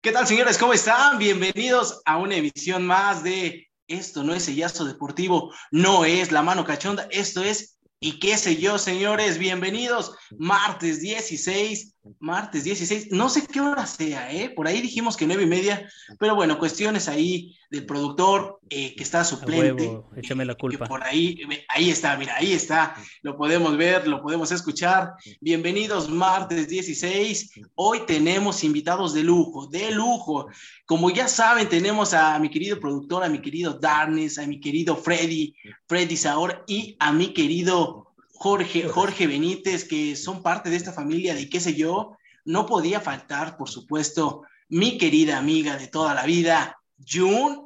¿Qué tal, señores? ¿Cómo están? Bienvenidos a una emisión más de Esto no es sellazo deportivo, no es la mano cachonda, esto es y qué sé yo, señores, bienvenidos. Martes 16, martes 16, no sé qué hora sea, ¿eh? Por ahí dijimos que nueve y media, pero bueno, cuestiones ahí del productor eh, que está suplente. échame la culpa. por ahí, ahí está, mira, ahí está. Lo podemos ver, lo podemos escuchar. Bienvenidos, martes 16. Hoy tenemos invitados de lujo, de lujo. Como ya saben, tenemos a mi querido productor, a mi querido Darnes, a mi querido Freddy, Freddy Saor y a mi querido Jorge, Jorge Benítez, que son parte de esta familia de qué sé yo. No podía faltar, por supuesto, mi querida amiga de toda la vida, June.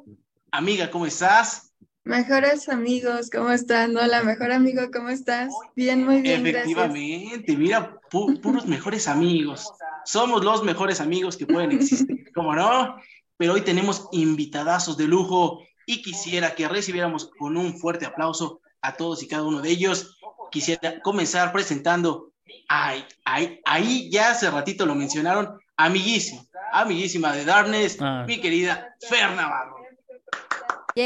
Amiga, ¿cómo estás? Mejores amigos, ¿cómo están? Hola, mejor amigo, ¿cómo estás? Bien, muy bien. Efectivamente, mira, puros mejores amigos. Somos los mejores amigos que pueden existir, ¿cómo no? Pero hoy tenemos invitadazos de lujo y quisiera que recibiéramos con un fuerte aplauso a todos y cada uno de ellos. Quisiera comenzar presentando, ay, ay, ahí ya hace ratito lo mencionaron, amiguísimo, amiguísima de Darkness, ah. mi querida Fer Navarro.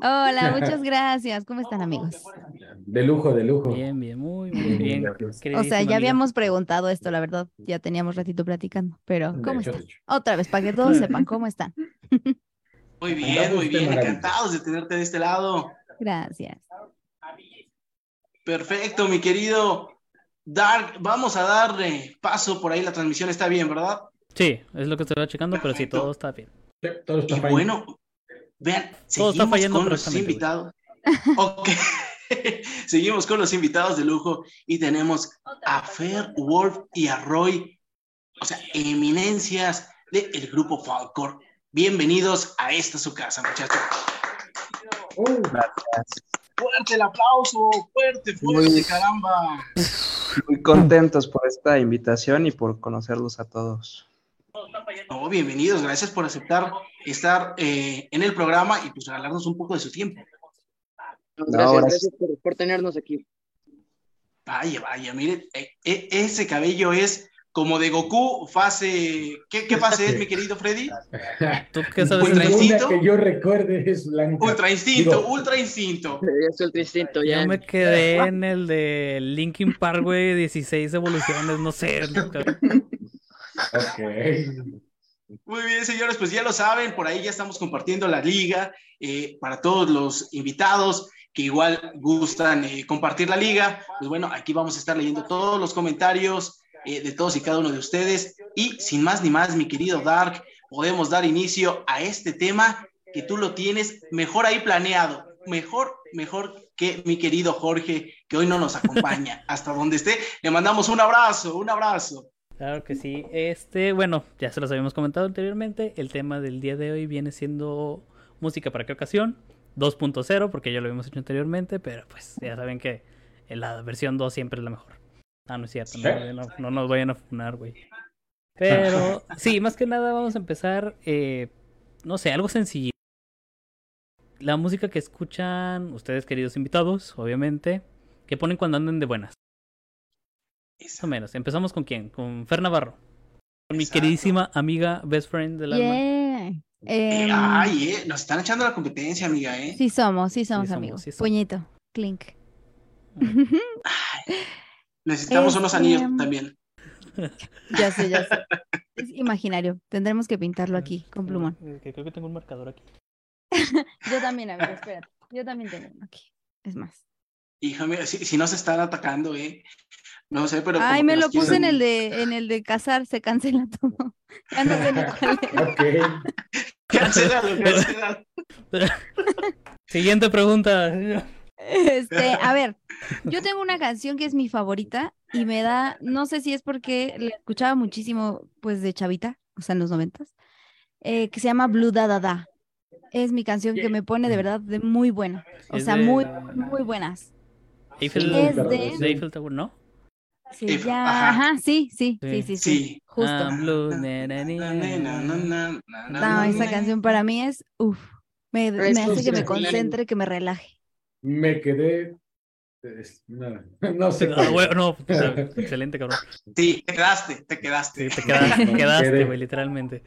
Hola, muchas gracias. ¿Cómo están, amigos? De lujo, de lujo. Bien, bien, muy, muy bien. O sea, ya habíamos preguntado esto, la verdad. Ya teníamos ratito platicando. Pero, ¿cómo están? Otra vez, para que todos sepan cómo están. Muy bien, muy bien. Encantados de tenerte de este lado. Gracias. Perfecto, mi querido Dark. Vamos a darle paso por ahí. La transmisión está bien, ¿verdad? Sí, es lo que estoy checando, pero sí, todo está bien. todo está y bueno, vean, seguimos con los invitados. ok. seguimos con los invitados de lujo y tenemos a Fer Wolf y a Roy, o sea, eminencias del grupo Falcor. Bienvenidos a esta su casa, muchachos. Uh, gracias. Fuerte el aplauso, fuerte, fuerte, caramba. Muy contentos por esta invitación y por conocerlos a todos. Oh, bienvenidos, gracias por aceptar estar eh, en el programa y pues regalarnos un poco de su tiempo. Gracias, gracias por, tenernos aquí. Vaya, vaya, mire, e, e, ese cabello es como de Goku, fase. ¿Qué, qué fase es, mi querido Freddy? ¿Tú qué sabes? Ultra instinto. que yo recuerde es blanca. Ultra instinto, ultra instinto. Es ultra instinto, ya. Yo me quedé en el de Linkin Park, güey, 16 evoluciones, no sé. ok. Muy bien, señores, pues ya lo saben, por ahí ya estamos compartiendo la liga eh, para todos los invitados que igual gustan eh, compartir la liga. Pues bueno, aquí vamos a estar leyendo todos los comentarios eh, de todos y cada uno de ustedes. Y sin más ni más, mi querido Dark, podemos dar inicio a este tema que tú lo tienes mejor ahí planeado, mejor, mejor que mi querido Jorge, que hoy no nos acompaña hasta donde esté. Le mandamos un abrazo, un abrazo. Claro que sí. Este, bueno, ya se los habíamos comentado anteriormente. El tema del día de hoy viene siendo música para qué ocasión. 2.0, porque ya lo habíamos hecho anteriormente, pero pues ya saben que la versión 2 siempre es la mejor. Ah, no es cierto, no, nos vayan a funar, güey. Pero sí, más que nada vamos a empezar, eh, no sé, algo sencillo. La música que escuchan ustedes, queridos invitados, obviamente, que ponen cuando anden de buenas. Más o menos. Empezamos con quién? Con Fer Navarro. Con mi queridísima amiga, best friend del alma. Eh, em, ay, eh, nos están echando la competencia, amiga, ¿eh? Sí somos, sí somos, amigos. Puñito, clink. Necesitamos unos anillos este, también. Ya sé, ya sé. Es imaginario. Tendremos que pintarlo aquí con plumón. creo que tengo un marcador aquí. Yo también, amigo, espérate. Yo también tengo uno aquí. Es más. Hija mía, si, si no se están atacando, ¿eh? No sé, pero. Ay, me lo puse en el de en el de casar, se cancela todo. Ya no sé ni cuál es. Cancelado, cancelado. Siguiente pregunta. Este, a ver, yo tengo una canción que es mi favorita y me da, no sé si es porque la escuchaba muchísimo, pues de chavita, o sea, en los noventas, eh, que se llama Blue Da Da Da. Es mi canción que me pone de verdad de muy buena, o sea, muy, muy buenas. Eiffel, es de... Eiffel Tower, ¿no? Sí, ya, ajá. sí, sí, sí, sí, sí, justo. no, esa canción para mí es, uff, me, me hace que me concentre, que me relaje me quedé No, no sé. Ah, güey, no, o sea, excelente, cabrón. Sí, te quedaste, te quedaste. Sí, te quedaste, No, quedaste, güey, literalmente.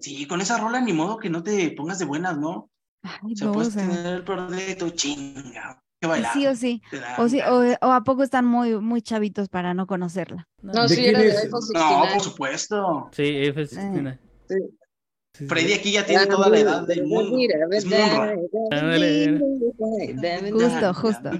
Sí, con esa rola ni modo que no te pongas de buenas, ¿no? Ay, O sea, no, o puedes sea, tener el peor de tu chinga. Que bailar. sí o sí. te O, sí, o, o a poco están muy, muy chavitos para no conocerla. No, ¿De sí, era de No, 69. por supuesto. Sí, F69. Sí. Sí, sí. Freddy aquí ya tiene toda la edad del mundo. Es Munra. Justo, justo.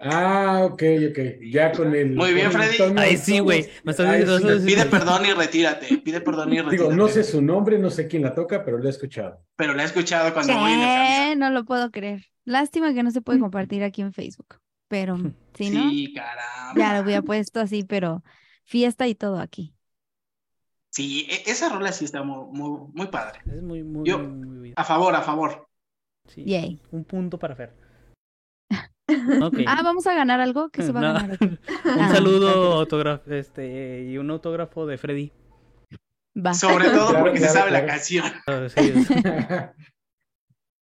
Ah, ok, ok. Ya con el. Muy bien, Freddy. Ay, sí, güey. Pide perdón y retírate. Pide perdón y retírate. Digo, no sé su nombre, no sé quién la toca, pero lo he escuchado. Pero la he escuchado cuando voy en. No lo puedo creer. Lástima que no se puede compartir aquí en Facebook. Pero si no, Sí, caramba. ya lo hubiera puesto así, pero fiesta y todo aquí. Sí, e- esa rola sí está muy, muy, muy padre. Es muy, muy, Yo- muy, muy bien. A favor, a favor. Sí, Yay. Un punto para Fer. Ah, vamos a ganar algo que se va a ganar. aquí? un Ah, saludo autógrafo, este, y un autógrafo de Freddy. Va. Sobre todo Claro, porque se claro, sabe la claro. canción. Sí,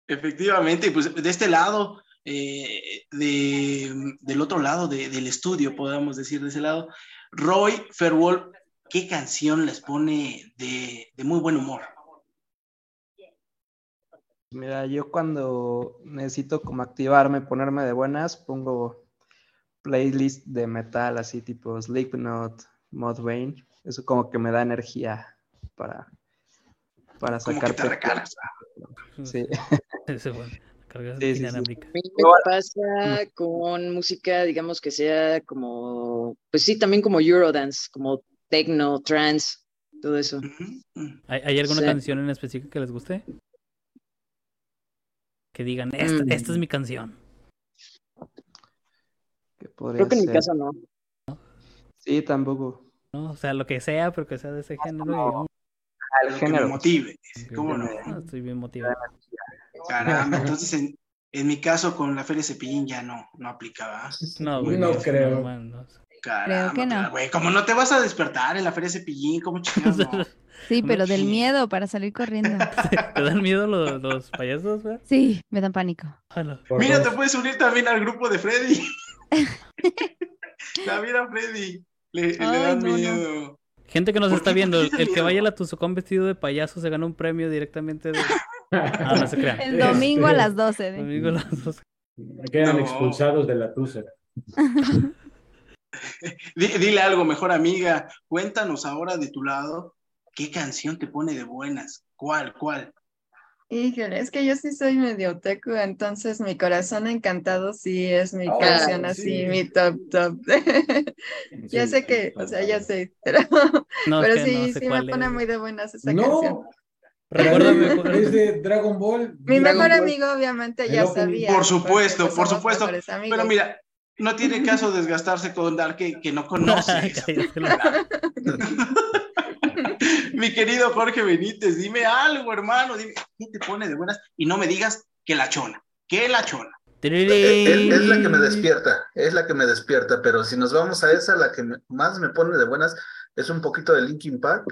Efectivamente, pues de este lado, eh, de, del otro lado de- del estudio, podemos decir de ese lado, Roy Fairwall, ¿qué canción les pone de, de muy buen humor? Mira, yo cuando necesito como activarme, ponerme de buenas, pongo playlist de metal así tipo Slipknot, Mudvayne. Eso como que me da energía para, para Como sacar que te recargas. Sí. ese, bueno, la carga Sí, sí, sí. inalámbrica. A mí me pasa con música, digamos que sea como, pues sí, también como Eurodance, como techno, trance, todo eso. ¿Hay, hay alguna Sí. canción en específico que les guste? Que digan, esta, Mm. esta es mi canción. ¿Qué podría Creo que en mi caso no. Sí, tampoco. ¿no? O sea, lo que sea, pero que sea de ese género. oh, Al Lo que me género. motive. ¿Cómo no? ah, estoy bien motivado. Caramba, entonces en, en mi caso con la Feria Cepillín ya no, no aplicaba. No, güey. No creo. normal, no. Caramba, que no. pero, güey, como no te vas a despertar en la Feria Cepillín, ¿cómo chingados no? Sí, pero del Sí. miedo para salir corriendo. ¿Te dan miedo los, los payasos, güey? Sí, me dan pánico. Por Mira, dos. te puedes unir también al grupo de Freddy. También a Freddy. Le, le Ay, dan no, no. miedo. Gente que nos ¿Por está viendo, el, que vaya a la Tuzucón vestido de payaso se gana un premio directamente de... Ah, no se crea. El domingo a las 12. de- Domingo a las dos. Quedan No. expulsados de la tusa. Di- Dile algo, mejor amiga. Cuéntanos ahora de tu lado. ¿Qué canción te pone de buenas? ¿Cuál? ¿Cuál? Híjole, es que yo sí soy medio otaku, entonces mi corazón encantado sí es mi Oh, canción así, sí. mi top top. ya sé que, o sea, ya sé, pero, No, pero sí, no sé sí me pone es. muy de buenas esa canción. No, Recuérdame cuál es de Dragon Ball. Mi Dragon mejor Ball. amigo obviamente ya sabía. Por supuesto, pues, por supuesto. Pero mira, no tiene caso desgastarse con dar que, que no conoces. Mi querido Jorge Benítez, dime algo, hermano. Dime, ¿qué te pone de buenas? Y no me digas que la chona. ¿Qué la chona? Es, es la que me despierta, es la que me despierta, pero si nos vamos a esa, la que me- más me pone de buenas es un poquito de Linkin Park,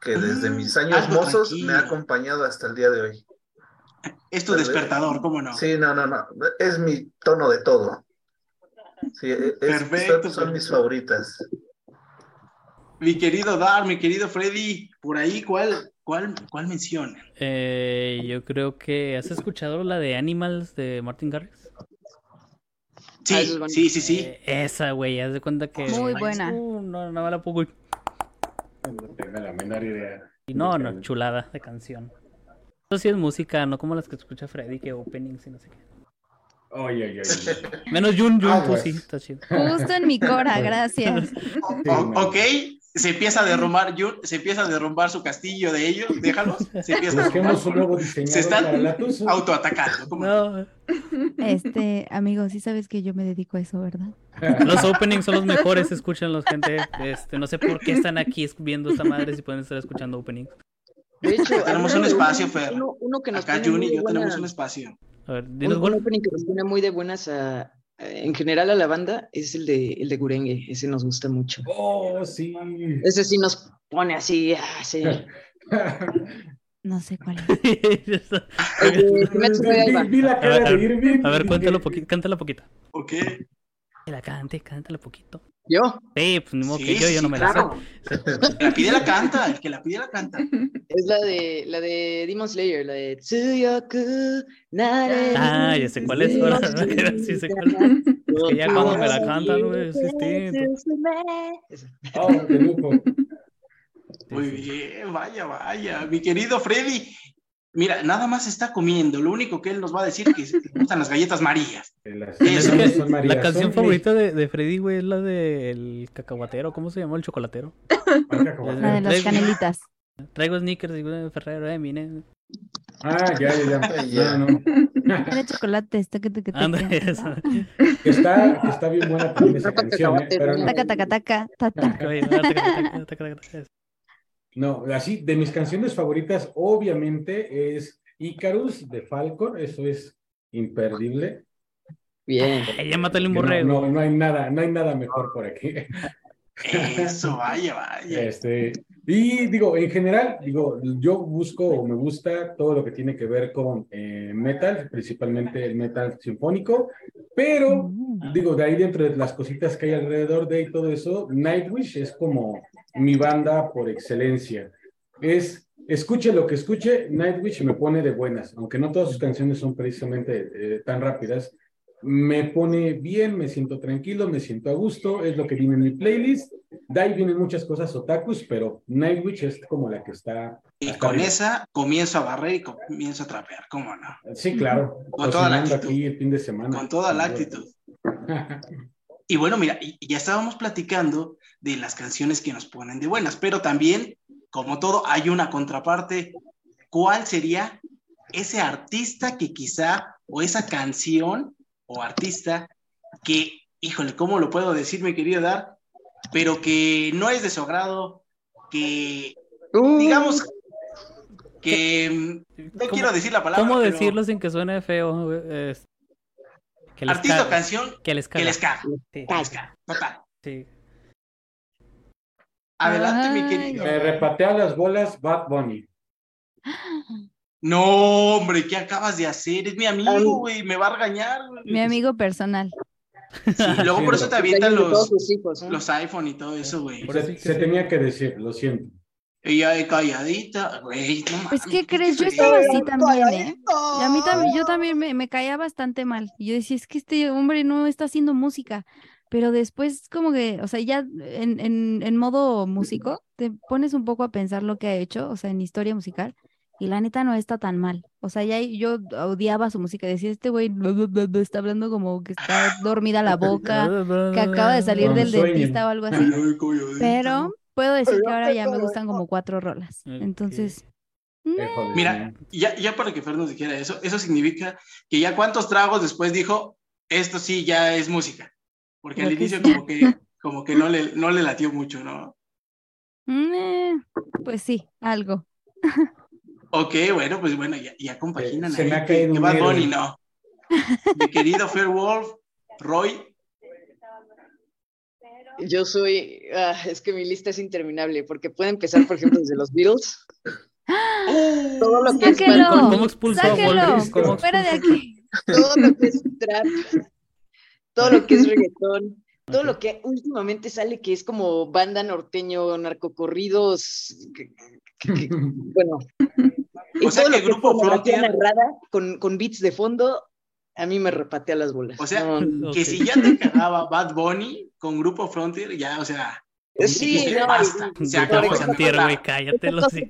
que desde Mm, mis años algo mozos me ha acompañado hasta el día de hoy. Es tu Tal vez. despertador, ¿cómo no? Sí, no, no, no, es mi tono de todo. Sí, es- Perfecto, son, mis favoritas. Mi querido Dar, mi querido Freddy, por ahí, ¿cuál, cuál, cuál menciona? Eh, yo creo que... ¿Has escuchado la de Animals de Martin Garrix? Ah, Sí, bueno. sí, sí, sí. Eh, esa, güey, haz de cuenta que... Muy buena. Uh, no, no me la pongo. No tengo la menor idea. Y no, no, chulada de canción. Eso sí es música, no como las que escucha Freddy, que openings y no sé qué. Oye, oye, oye. Menos Jun, Jun, Ah, pues. sí, está chido. Justo en mi cora, gracias. O- ok, se empieza a derrumbar, Jun- se empieza a derrumbar su castillo de ellos, déjalos, se empieza a Busquemos derrumbar, Se están autoatacando. ¿cómo no? Este, amigo, sí sabes que yo me dedico a eso, ¿verdad? los openings son los mejores, escúchenlos, gente. Este, no sé por qué están aquí viendo esta madre si pueden estar escuchando openings. De hecho, Tenemos un espacio, uno- Fer. Uno, uno que nos Acá pone Jun y yo tenemos un espacio. A ver, un, dinos, un Wolf. opening que nos pone muy de buenas a, en general a la banda es el de, el de Gurengue. Ese nos gusta mucho. Oh, sí. Ese sí nos pone así, ah, sí. No sé cuál es. A ver, de Irving. A ver, y cuéntalo poquito, cántala poquito. Ok. Que la cante, cántale poquito. Yo. Sí, pues ni modo Sí, que yo, sí, yo no me claro. la sé. El que la pide la canta, el que la pide la canta. Es la de la de Demon Slayer, la de Tsuyoku Nare. Ah, ya sé cuál es ahora. Sí sé cuál es. que ya cuando me la cantan, güey, es distinto. Oh, de lujo. Muy bien, vaya, vaya. Mi querido Freddy, mira, nada más está comiendo. Lo único que él nos va a decir que que le gustan las galletas marías. Que Las Eso. no son María, La canción son favorita de, de Freddy, güey, es la del cacahuatero. ¿Cómo se llamó? El chocolatero. La de las canelitas. Traigo sneakers de Ferrero Eminem. Ah, ya, ya, ya. Ay, ya. No, chocolate, taca. Anda, esa. Que está, que está bien buena también esa canción, ¿eh? Pero no, taca, taca, taca, taca. No, así, de mis canciones favoritas, obviamente, es Icarus de Falcon, eso es imperdible. Bien. Ay, ya mátale un No, borrego. no, no hay nada, no hay nada mejor por aquí. Eso, vaya, vaya. Este, y digo, en general, digo, yo busco o me gusta todo lo que tiene que ver con eh, metal, principalmente el metal sinfónico, pero digo, de ahí dentro de las cositas que hay alrededor de y todo eso, Nightwish es como mi banda por excelencia. Es, escuche lo que escuche, Nightwish me pone de buenas, aunque no todas sus canciones son precisamente eh, tan rápidas. Me pone bien, me siento tranquilo, me siento a gusto, es lo que viene en mi playlist. De ahí vienen muchas cosas otakus, pero Nightwish es como la que está. Y con arriba. esa comienzo a barrer y comienzo a trapear, ¿cómo no? Sí, claro. Con toda la actitud. aquí el fin de semana. Con toda la actitud. Y bueno, mira, ya estábamos platicando de las canciones que nos ponen de buenas, pero también, como todo, hay una contraparte. ¿Cuál sería ese artista que quizá, o esa canción o artista que, híjole, ¿cómo lo puedo decir, mi querido Dar? Pero que no es de su agrado, que, Uh, digamos, que mm, no ¿Cómo- quiero decir la palabra. ¿Cómo pero decirlo sin que suene feo? Que les Artista o canción Que les que caga. les caga. Sí, que les caga. Total. sí. Adelante, mi querido. Me repatea las bolas Bad Bunny. No, hombre, ¿qué acabas de hacer? Es mi Am- amigo, güey, me va a regañar. güey. Mi amigo personal. Sí, luego por eso te avientan de los, hijos, ¿no? los iPhone y todo eso, güey. Por Se, tenía que decir, lo siento. Ella es calladita, güey, no Pues, ¿qué crees? Yo estaba así también, ¿eh? Y a mí también, yo también me, me caía bastante mal. Yo decía, es que este hombre no está haciendo música. Pero después, como que, o sea, ya en, en, en modo músico, te pones un poco a pensar lo que ha hecho, o sea, en historia musical. Y la neta no está tan mal. O sea, ya yo odiaba su música. Decía, este güey está hablando como que está dormida la boca, que acaba de salir del sueño. dentista o algo así. Pero puedo decir que ahora ya me gustan como cuatro rolas. Entonces, Híjole, Mira, ya, ya para que Fer nos dijera eso, eso significa que ya cuántos tragos después dijo, esto sí ya es música. Porque al inicio como que, como que no le, no le latió mucho, ¿no? mm, eh, pues sí, algo. Ok, bueno, pues bueno, ya, ya compaginan Se ahí me ha caído que un Bad. Bunny no. Mi querido Fair Wolf, Roy, Yo soy, ah, es que mi lista es interminable, porque puede empezar, por ejemplo, desde los Beatles. Todo lo que es. Bad Bunny, ¿Cómo expulsó a ¡Fuera de aquí! todo lo que es trap, todo lo que es reggaetón, todo lo que últimamente sale que es como banda norteño, narcocorridos, que- que- que- bueno. Y O sea todo que lo Grupo Frontier- narrada con, con beats de fondo, a mí me repatea las bolas. O sea, No, que si ya te cagaba Bad Bunny con Grupo Frontier, ya, o sea, sí, dijiste, no, basta, y- se acabó, güey, cállate los el,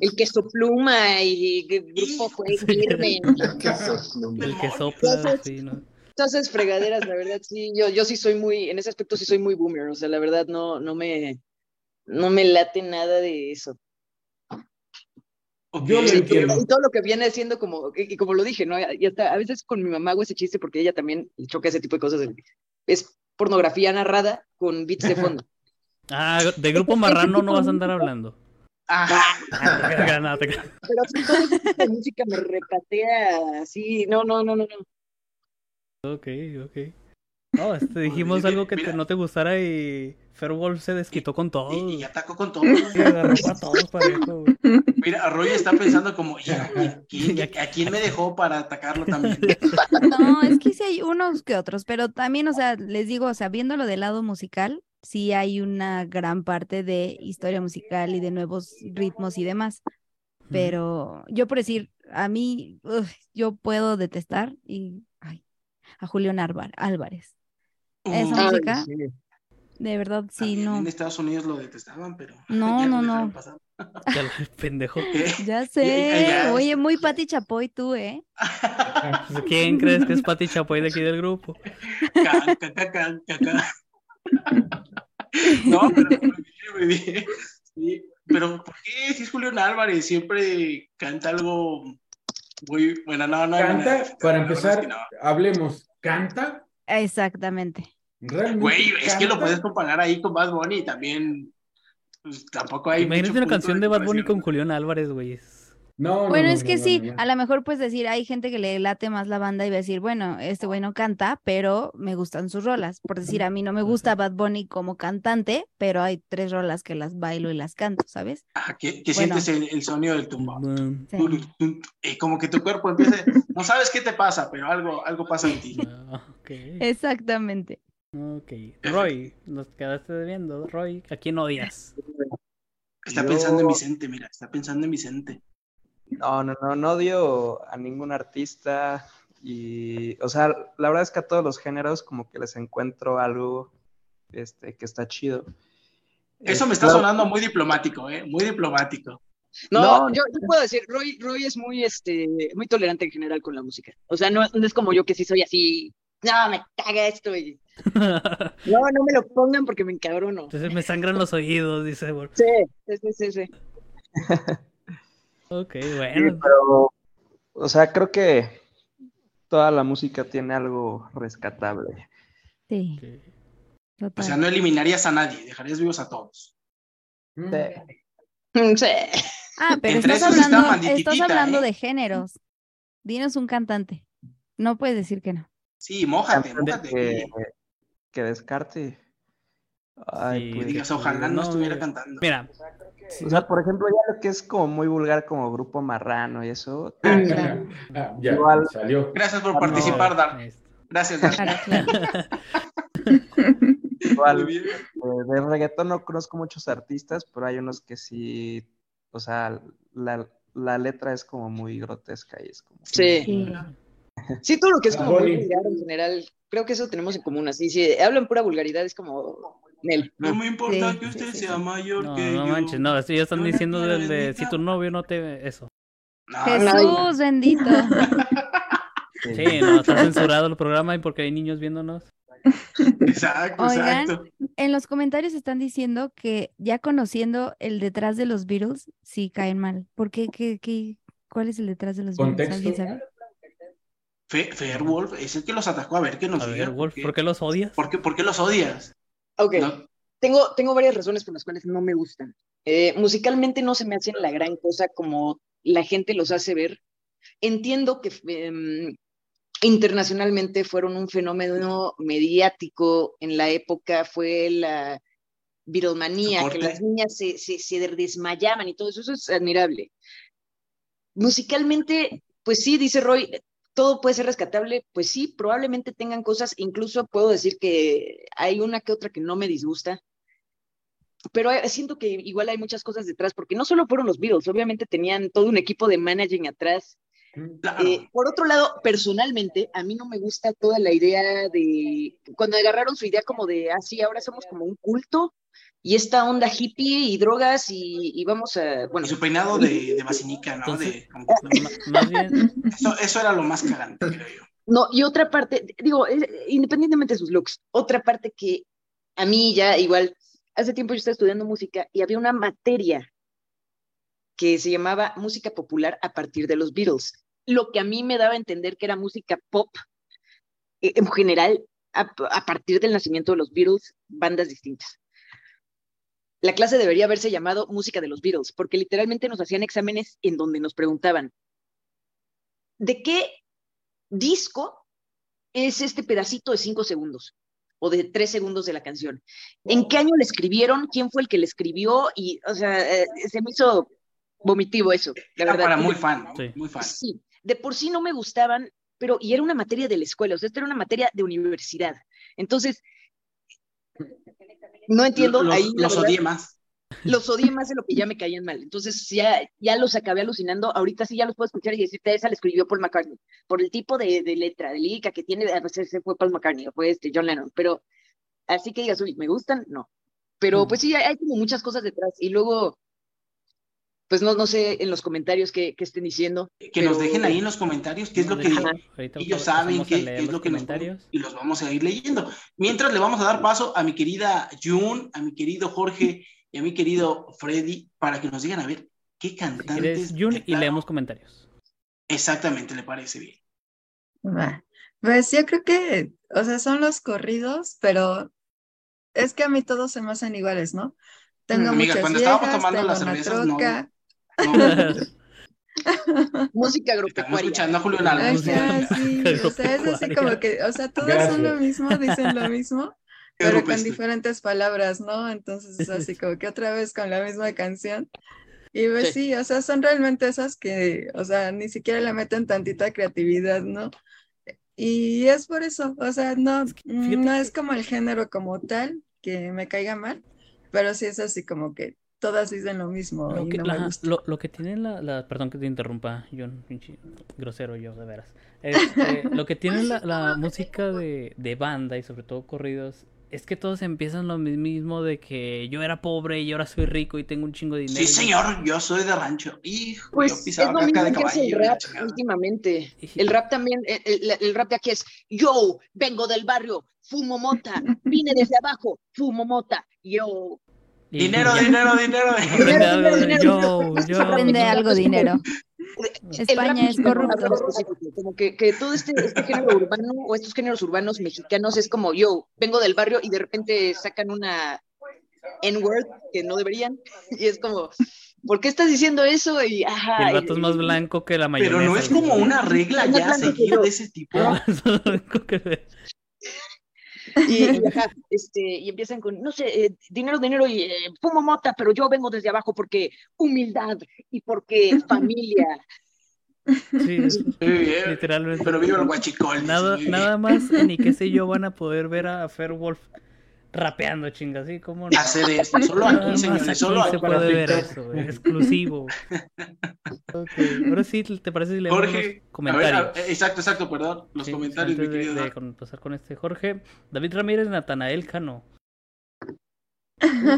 el queso pluma y el grupo fue Irving. ¿Qué es eso? El que sopla, Entonces- sí, ¿no? Esas fregaderas, la verdad, sí, yo, yo sí soy muy, en ese aspecto sí soy muy boomer, o sea, la verdad no, no me, no me late nada de eso. ok, Yo lo Sí, entiendo. y todo lo que viene siendo como, y, como lo dije, ¿no? Y hasta a veces con mi mamá hago ese chiste porque ella también le choca ese tipo de cosas. Es pornografía narrada con beats de fondo. Ah, de grupo marrano no vas a andar hablando. Ajá. Ah, no. Pero todo ese tipo de música me repatea así, no, no, no, no, no. Ok, ok. No, este, dijimos algo que te- no te gustara y Fairwolf se desquitó con todo. Y, y atacó con todo. Sí, agarró a todos parejo, güey. Mira, Roy está pensando como, "Híjole, ¿quién- ¿a quién me dejó para atacarlo también? No, es que sí hay unos que otros, pero también, o sea, les digo, o sea, viéndolo del lado musical, sí hay una gran parte de historia musical y de nuevos ritmos y demás. Pero yo por decir, a mí, uf, yo puedo detestar y a Julián Álvar- Álvarez. Esa Uy, música, sí. de verdad, sí, también no. En Estados Unidos lo detestaban, pero. No, ya no, lo no. Ya la- pendejo. ¿Qué? Ya sé. ya, Oye, muy Pati Chapoy tú, ¿eh? ¿Quién crees que es Pati Chapoy de aquí del grupo? Can, ca, ca, can, ca, ca. No, pero. Sí, pero ¿por qué? Si es Julián Álvarez, siempre canta algo muy bueno. No, no. Canta, para es empezar, que no. hablemos, ¿canta? Exactamente. ¿Realmente Güey, es que lo puedes comparar ahí con Bad Bunny y también. Pues, tampoco hay. Imagínate mucho una punto canción de Bad Bunny con Julián Álvarez, güey. Es- No, no, Bueno, no, es que no, sí, a lo mejor puedes decir, hay gente que le late más la banda y va a decir, bueno, este güey no canta, pero me gustan sus rolas. Por decir, a mí no me gusta Bad Bunny como cantante, pero hay tres rolas que las bailo y las canto, ¿sabes? Ah, que, que Bueno. sientes el, el sonido del tumba. Sí. Y como que tu cuerpo empieza. No sabes qué te pasa, pero algo, algo pasa en ti. ah. Exactamente. Ok. Roy, nos quedaste debiendo. Roy, ¿a quién odias? Está Yo- pensando en Vicente, mira, está pensando en Vicente. No, no, no, no odio a ningún artista y, o sea, la verdad es que a todos los géneros como que les encuentro algo este, que está chido. Eso Eh, me está claro, sonando muy diplomático, ¿eh? Muy diplomático. No, No. Yo, yo puedo decir, Roy, Roy es muy, este, muy tolerante en general con la música. O sea, no, no es como yo que sí soy así, no, me caga esto y no, no me lo pongan porque me encabrono. Entonces me sangran los oídos, dice. Sí, sí, sí, sí, sí. Ok, sí, bueno. pero, o sea, creo que toda la música tiene algo rescatable. Sí. O sea, no eliminarías a nadie, dejarías vivos a todos. Mm. Sí. Mm, Sí. Ah, pero Entre estás hablando, estás hablando ¿eh? de géneros. Dinos un cantante. No puedes decir que no. Sí, mójate, mójate. que, descarte. Ay, Sí, pues, digas, ojalá no, no, estuviera güey. cantando. Mira, O sea, por ejemplo, ya lo que es como muy vulgar como grupo marrano y eso. Ah, claro. Ah, ya, Igual- salió. Gracias por Ah, no. participar, Dar. ahí está. Gracias, claro. Igual, eh, de reggaetón no conozco muchos artistas, pero hay unos que sí, o sea, la, la letra es como muy grotesca y es como... Sí. Sí. Sí, todo lo que es como muy vulgar en general, creo que eso tenemos en común. Así, si hablan pura vulgaridad, es como Nel. No me importa Sí, que usted sí, sí, sea sí. mayor No, que no yo. manches, no, ya están diciendo del de si tu novio no te. Eso. No, Jesús bendito. Sí, no, está censurado el programa y porque hay niños viéndonos. Exacto, Oigan. exacto. En los comentarios están diciendo que ya conociendo el detrás de los Beatles, sí caen mal. ¿Por qué? ¿Qué, qué, cuál es el detrás de los Beatles? ¿Alguien Contexto. sabe? Fe- Fairwolf es el que los atacó. A ver, que nos A diga. ver, Wolf, ¿por qué? ¿por qué los odias? ¿Por qué, por qué los odias? Ok, No, tengo, tengo varias razones por las cuales no me gustan. Eh, musicalmente no se me hacen la gran cosa como la gente los hace ver. Entiendo que em, internacionalmente fueron un fenómeno mediático en la época, fue la Su que las niñas se, se, se desmayaban y todo eso, eso es admirable. Musicalmente, pues sí, dice Roy, todo puede ser rescatable, pues sí, probablemente tengan cosas, incluso puedo decir que hay una que otra que no me disgusta, pero siento que igual hay muchas cosas detrás, porque no solo fueron los Beatles, obviamente tenían todo un equipo de managing atrás. Claro. Eh, por otro lado, personalmente, a mí no me gusta toda la idea de, cuando agarraron su idea como de, ah, sí, ahora somos como un culto, y esta onda hippie y drogas, y, y vamos a, bueno, y su peinado de, de basinica, ¿no? Entonces- De- como- Más bien, eso, eso era lo más cagante, creo yo. No, y otra parte, digo, eh, independientemente de sus looks, otra parte que a mí ya igual, hace tiempo yo estaba estudiando música y había una materia que se llamaba música popular a partir de los Beatles, lo que a mí me daba a entender que era música pop eh, en general a, a partir del nacimiento de los Beatles, bandas distintas. La clase debería haberse llamado música de los Beatles, porque literalmente nos hacían exámenes en donde nos preguntaban, ¿de qué disco es este pedacito de cinco segundos o de tres segundos de la canción. ¿En qué año le escribieron? ¿Quién fue el que le escribió? Y, o sea, eh, se me hizo vomitivo eso, la Era verdad. para muy fan, ¿no? Sí. Muy fan. Sí, de por sí no me gustaban pero y era una materia de la escuela, o sea, esto era una materia de universidad. Entonces, no entiendo. Los, ahí, los odié más. los odié más de lo que ya me caían mal. Entonces ya, ya los acabé alucinando. Ahorita sí ya los puedo escuchar y decirte, esa la escribió Paul McCartney. Por el tipo de, de letra, de lírica que tiene, a veces fue Paul McCartney o fue este John Lennon. Pero así que digas, uy, ¿me gustan? No. Pero pues sí, hay como muchas cosas detrás. Y luego, pues no, no sé en los comentarios qué, qué estén diciendo. Que nos dejen ahí en los comentarios qué es lo que. Ahorita ellos saben qué, es lo que nos comentarios. y los vamos a ir leyendo. Mientras le vamos a dar paso a mi querida June, a mi querido Jorge y a mi querido Freddy para que nos digan a ver qué Si cantantes. quieres, Jun, y leemos comentarios. Exactamente, le parece bien. Va. Pues yo creo que, o sea, son los corridos, pero es que a mí todos se me hacen iguales, ¿no? Tengo amiga, muchas cuando estábamos viejas, tomando tengo las una cervezas, troca. No, Música estamos agropecuaria. escuchando a Julio Nalgos. Ajá, sí, o sea, es así como que, o sea, todos son lo Gracias. mismo, dicen lo mismo, pero con diferentes palabras, ¿no? Entonces es así como que otra vez con la misma canción. Y pues Sí. sí, o sea, son realmente esas que, o sea, ni siquiera le meten tantita creatividad, ¿no? Y es por eso, o sea, no, fíjate no es como el género como tal que me caiga mal, pero sí es así como que todas dicen lo mismo Lo y que, no gusta. lo, lo que tienen la, la- Perdón que te interrumpa, John, pinche grosero yo, de veras. Este, lo que tiene la, la música de, de banda y sobre todo corridos es que todos empiezan lo mismo de que yo era pobre y ahora soy rico y tengo un chingo de dinero. Sí, señor, yo soy de rancho. Hijo, yo Pues es pisaba lo de mismo que es el la rap últimamente. El rap también, el, el- el rap de aquí es, yo vengo del barrio, fumo mota, vine desde abajo, fumo mota, yo. Dinero, dinero, dinero. Aprende Dinero, dinero, yo. Aprende algo, dinero. España es corrupto. Como que, que todo este, este género urbano o estos géneros urbanos mexicanos es como yo vengo del barrio y de repente sacan una N-word que no deberían y es como, ¿por qué estás diciendo eso? Y, ajá, el vato es y- más blanco que la Pero mayonesa. no es como una regla Es ya yo. de ese tipo. Es más blanco que- Y, y ajá, este, y empiezan con, no sé, eh, dinero, dinero y eh, fumo mota, pero yo vengo desde abajo porque humildad y porque familia. Sí, es- Muy bien. literalmente. Pero viva el guachicol. Nada, nada más ni qué sé yo van a poder ver a Fairwolf rapeando, chinga, así como no. Hacer esto, solo aquí, señores, aquí solo se aquí. para puede ver eso, exclusivo. Ok, ahora sí, ¿te parece si leemos Jorge, los a ver, comentarios? a- exacto, exacto, perdón. Los Sí, comentarios, mi antes de, querido. de con- pasar con este Jorge. David Ramírez, Natanael Cano.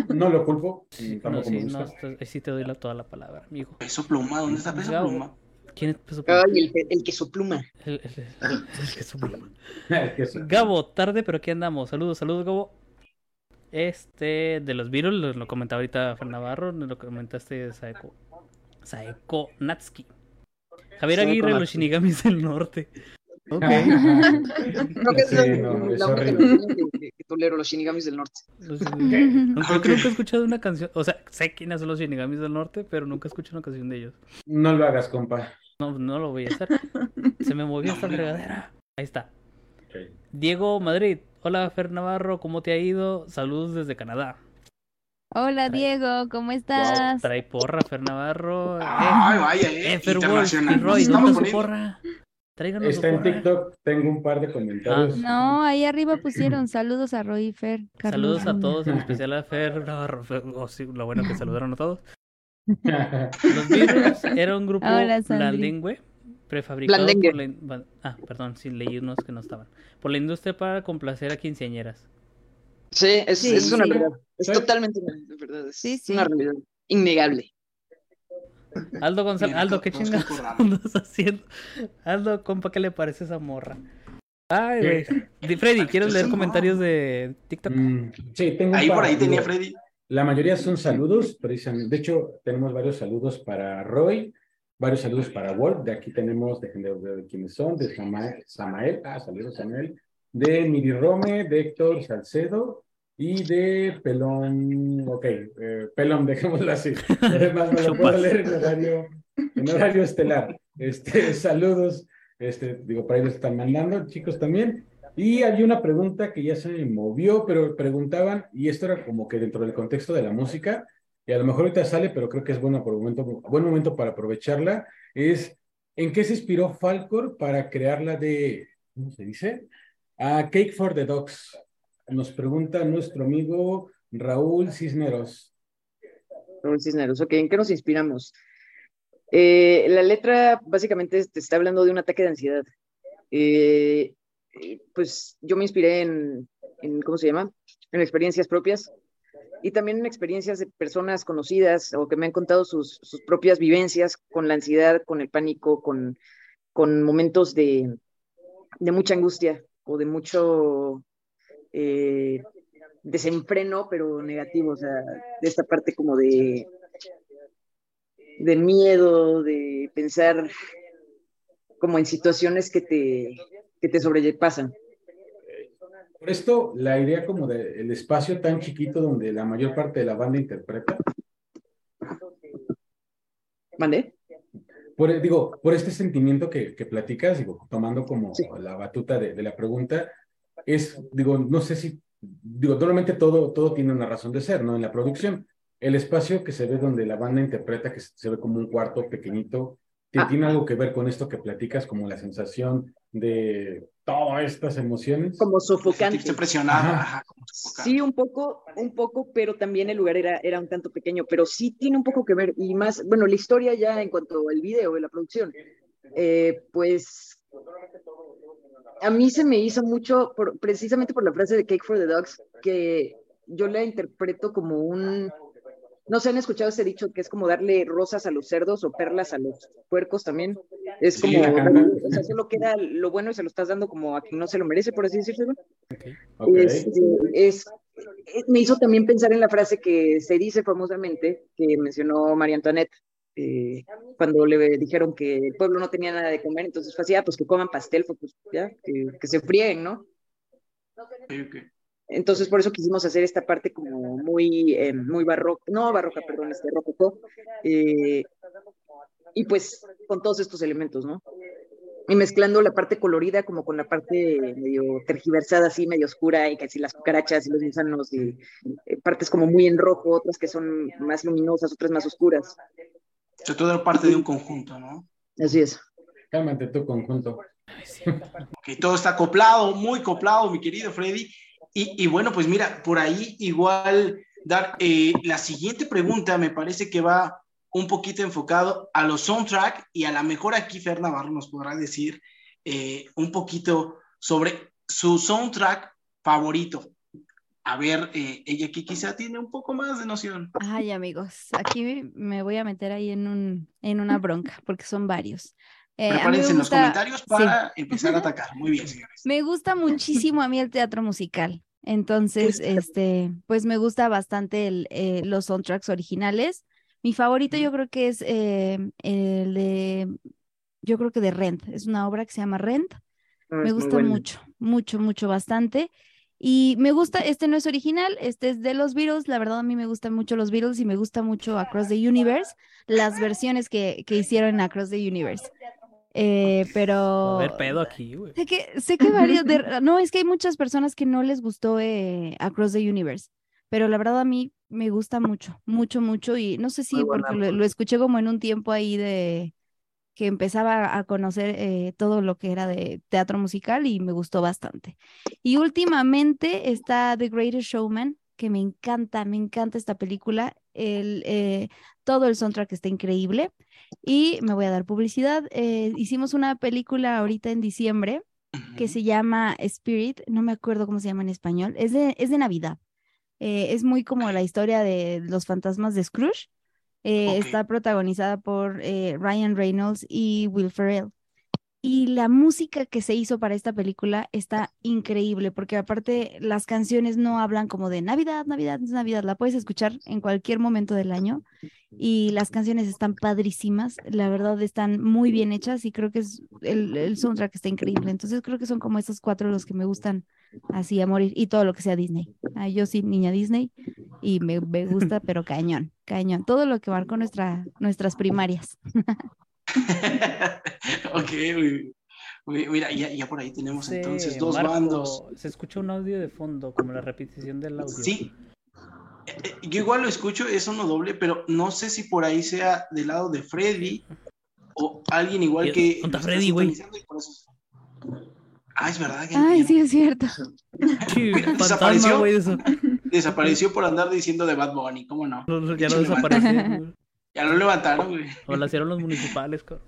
No lo culpo. Sí, no, sí, no, ahí sí te doy la, toda la palabra, amigo. Peso pluma, ¿dónde está peso Gabo. pluma? ¿Quién es Peso Pluma? Ay, el, que- el que su pluma. El, el- el- el que su pluma. Gabo, tarde, pero aquí andamos. Saludos, saludos, Gabo. Este, de los Beatles, lo, lo comentaba ahorita Fer Navarro, lo comentaste Saeko. Saeko Natsuki. Javier Aguirre, los. Shinigamis del Norte. Ok. Creo que es Sí, la, no, la es única horrible. canción que, que- que tolero, los Shinigamis del Norte. Los- Aunque creo Ok. que nunca he escuchado una canción. O sea, sé quiénes son los Shinigamis del Norte, pero nunca escuché una canción de ellos. No lo hagas, compa. No, no lo voy a hacer. Se me movió No, esta fregadera. Ahí está. Diego Madrid. Hola, Fer Navarro, ¿cómo te ha ido? Saludos desde Canadá. Hola, Trae- Diego, ¿cómo estás? Trae porra, Fer Navarro. Eh, Ay, vaya, eh. eh, Fer Wolf y internacional. Roy, ¿dónde su porra? Tráiganos su Está en. TikTok, tengo un par de comentarios. No, ahí arriba pusieron saludos a Roy y Fer. Carlos Saludos a todos, en especial a Fer Navarro. Oh, sí, lo bueno que saludaron a todos. Los Beatles era un grupo Hola, Sandri. Prefabricado Blandengue. por la... Ah, perdón, sí, leí unos que no estaban. Por la industria para complacer a quinceañeras. Sí, es, Sí, es una sí. realidad. Es Sí. totalmente una verdad. Es Sí, sí. una realidad innegable. Aldo González, Aldo, ¿qué chingados andas haciendo? Aldo, compa, ¿qué le parece esa morra? Ay, güey. Freddy, ¿quieres leer comentarios de TikTok? Mm, sí, tengo Ahí por ahí tenía Freddy. La mayoría son saludos, precisamente. De hecho, tenemos varios saludos para Roy, varios saludos para Wolf. De aquí tenemos, dejen de ver quiénes son, de Samael, Samael, ah, saludos Samael, de Miri Rome, de Héctor Salcedo y de Pelón, ok, eh, Pelón, dejémoslo así. Además, me lo puedo leer en horario, en horario estelar. Este, saludos, este, digo, para ahí los están mandando, chicos también. Y había una pregunta que ya se me movió, pero preguntaban, y esto era como que dentro del contexto de la música, y a lo mejor ahorita sale, pero creo que es bueno por momento, buen momento para aprovecharla, es ¿En qué se inspiró Falcor para crear la de, ¿cómo se dice? Ah, Cake for the Dogs. Nos pregunta nuestro amigo Raúl Cisneros. Raúl Cisneros, ok, ¿en qué nos inspiramos? Eh, la letra básicamente te está hablando de un ataque de ansiedad. Eh, pues yo me inspiré en, en, ¿cómo se llama? En experiencias propias y también en experiencias de personas conocidas o que me han contado sus, sus propias vivencias con la ansiedad, con el pánico, con, con momentos de, de mucha angustia o de mucho eh, desenfreno, pero negativo, o sea, de esta parte como de, de miedo, de pensar como en situaciones que te, que te sobrepasan. Por esto, la idea como del espacio tan chiquito donde la mayor parte de la banda interpreta. ¿Mande? Por, digo, por este sentimiento que, que platicas, digo, tomando como la batuta de, de, la pregunta, es, digo, no sé si, digo, normalmente todo, todo tiene una razón de ser, ¿no? En la producción, el espacio que se ve donde la banda interpreta, que se ve como un cuarto pequeñito, Ah. ¿Tiene algo que ver con esto que platicas, como la sensación de todas estas emociones? Como sofocante. presionada. Sí, un poco, un poco, pero también el lugar era, era un tanto pequeño, pero sí tiene un poco que ver, y más, bueno, la historia ya en cuanto al video de la producción, eh, pues a mí se me hizo mucho, por, precisamente por la frase de Cake for the Dogs, que yo la interpreto como un no se han escuchado ese dicho que es como darle rosas a los cerdos o perlas a los puercos también. Es como, o sea, solo queda lo bueno y se lo estás dando como a quien no se lo merece, por así decirlo. Este, es, me hizo también pensar en la frase que se dice famosamente, que mencionó María Antoinette, eh, cuando le dijeron que el pueblo no tenía nada de comer, entonces fue así, ah, pues que coman pastel, pues ya, que, se fríen, ¿no? Entonces, por eso quisimos hacer esta parte como muy, eh, muy barroca, no barroca, perdón, este rococó, eh, y pues con todos estos elementos, ¿no? Y mezclando la parte colorida como con la parte medio tergiversada, así medio oscura, y casi las cucarachas y los gusanos, y eh, partes como muy en rojo, otras que son más luminosas, otras más oscuras. O sea, todo parte de un conjunto, ¿no? Así es. Cálmate tu conjunto. Ok, todo está acoplado, muy acoplado, mi querido Freddy. Y, bueno, pues mira, por ahí igual dar eh, la siguiente pregunta me parece que va un poquito enfocado a los soundtrack y a lo mejor aquí Fer Navarro nos podrá decir eh, un poquito sobre su soundtrack favorito. A ver, eh, ella aquí quizá tiene un poco más de noción. Ay, amigos, aquí me voy a meter ahí en, un, en una bronca porque son varios. Eh, Prepárense en los comentarios para empezar a atacar. Muy bien, señores. Me gusta muchísimo a mí el teatro musical. Entonces, este, pues me gusta bastante el, eh, los soundtracks originales. Mi favorito yo creo que es eh, el de, yo creo que de Rent. Es una obra que se llama Rent. Ah, me gusta mucho, mucho, mucho, bastante. Y me gusta, este no es original, este es de los Beatles. La verdad, a mí me gustan mucho los Beatles y me gusta mucho Across the Universe, las versiones que, que hicieron en Across the Universe. Eh, pero. A ver, pedo aquí, güey. Sé que, sé que varios. De... No, es que hay muchas personas que no les gustó eh, Across the Universe. Pero la verdad a mí me gusta mucho, mucho, mucho. Y no sé si porque lo, escuché como en un tiempo ahí de que empezaba a conocer eh, todo lo que era de teatro musical y me gustó bastante. Y últimamente está The Greatest Showman, que me encanta, me encanta esta película. El, eh, todo el soundtrack está increíble. Y me voy a dar publicidad. Eh, hicimos una película ahorita en diciembre que se llama Spirit, no me acuerdo cómo se llama en español, es de, es de Navidad. Eh, es muy como la historia de los fantasmas de Scrooge. Eh, está protagonizada por Ryan Reynolds y Will Ferrell. Y la música que se hizo para esta película está increíble, porque aparte las canciones no hablan como de Navidad, Navidad, Navidad, la puedes escuchar en cualquier momento del año y las canciones están padrísimas, la verdad están muy bien hechas y creo que es el, el soundtrack está increíble. Entonces creo que son como esos cuatro los que me gustan así a morir y todo lo que sea Disney. yo sí, niña Disney y me, me gusta, pero cañón, cañón, todo lo que marcó nuestra, nuestras primarias. ok, mira, ya, por ahí tenemos entonces dos bandos. Se escucha un audio de fondo, como la repetición del audio. Sí. Eh, eh, yo igual lo escucho, es uno doble, pero no sé si por ahí sea del lado de Freddy o, alguien igual que. ¿dónde está lo Freddy, güey? Ah, es verdad que Ay, sí, es cierto. Sí, Mira, fantasma, desapareció. eso. desapareció por andar diciendo de Bad Bunny, ¿cómo no? No, Ya no desapareció. Ya lo levantaron, güey. O la hicieron los municipales, cabrón.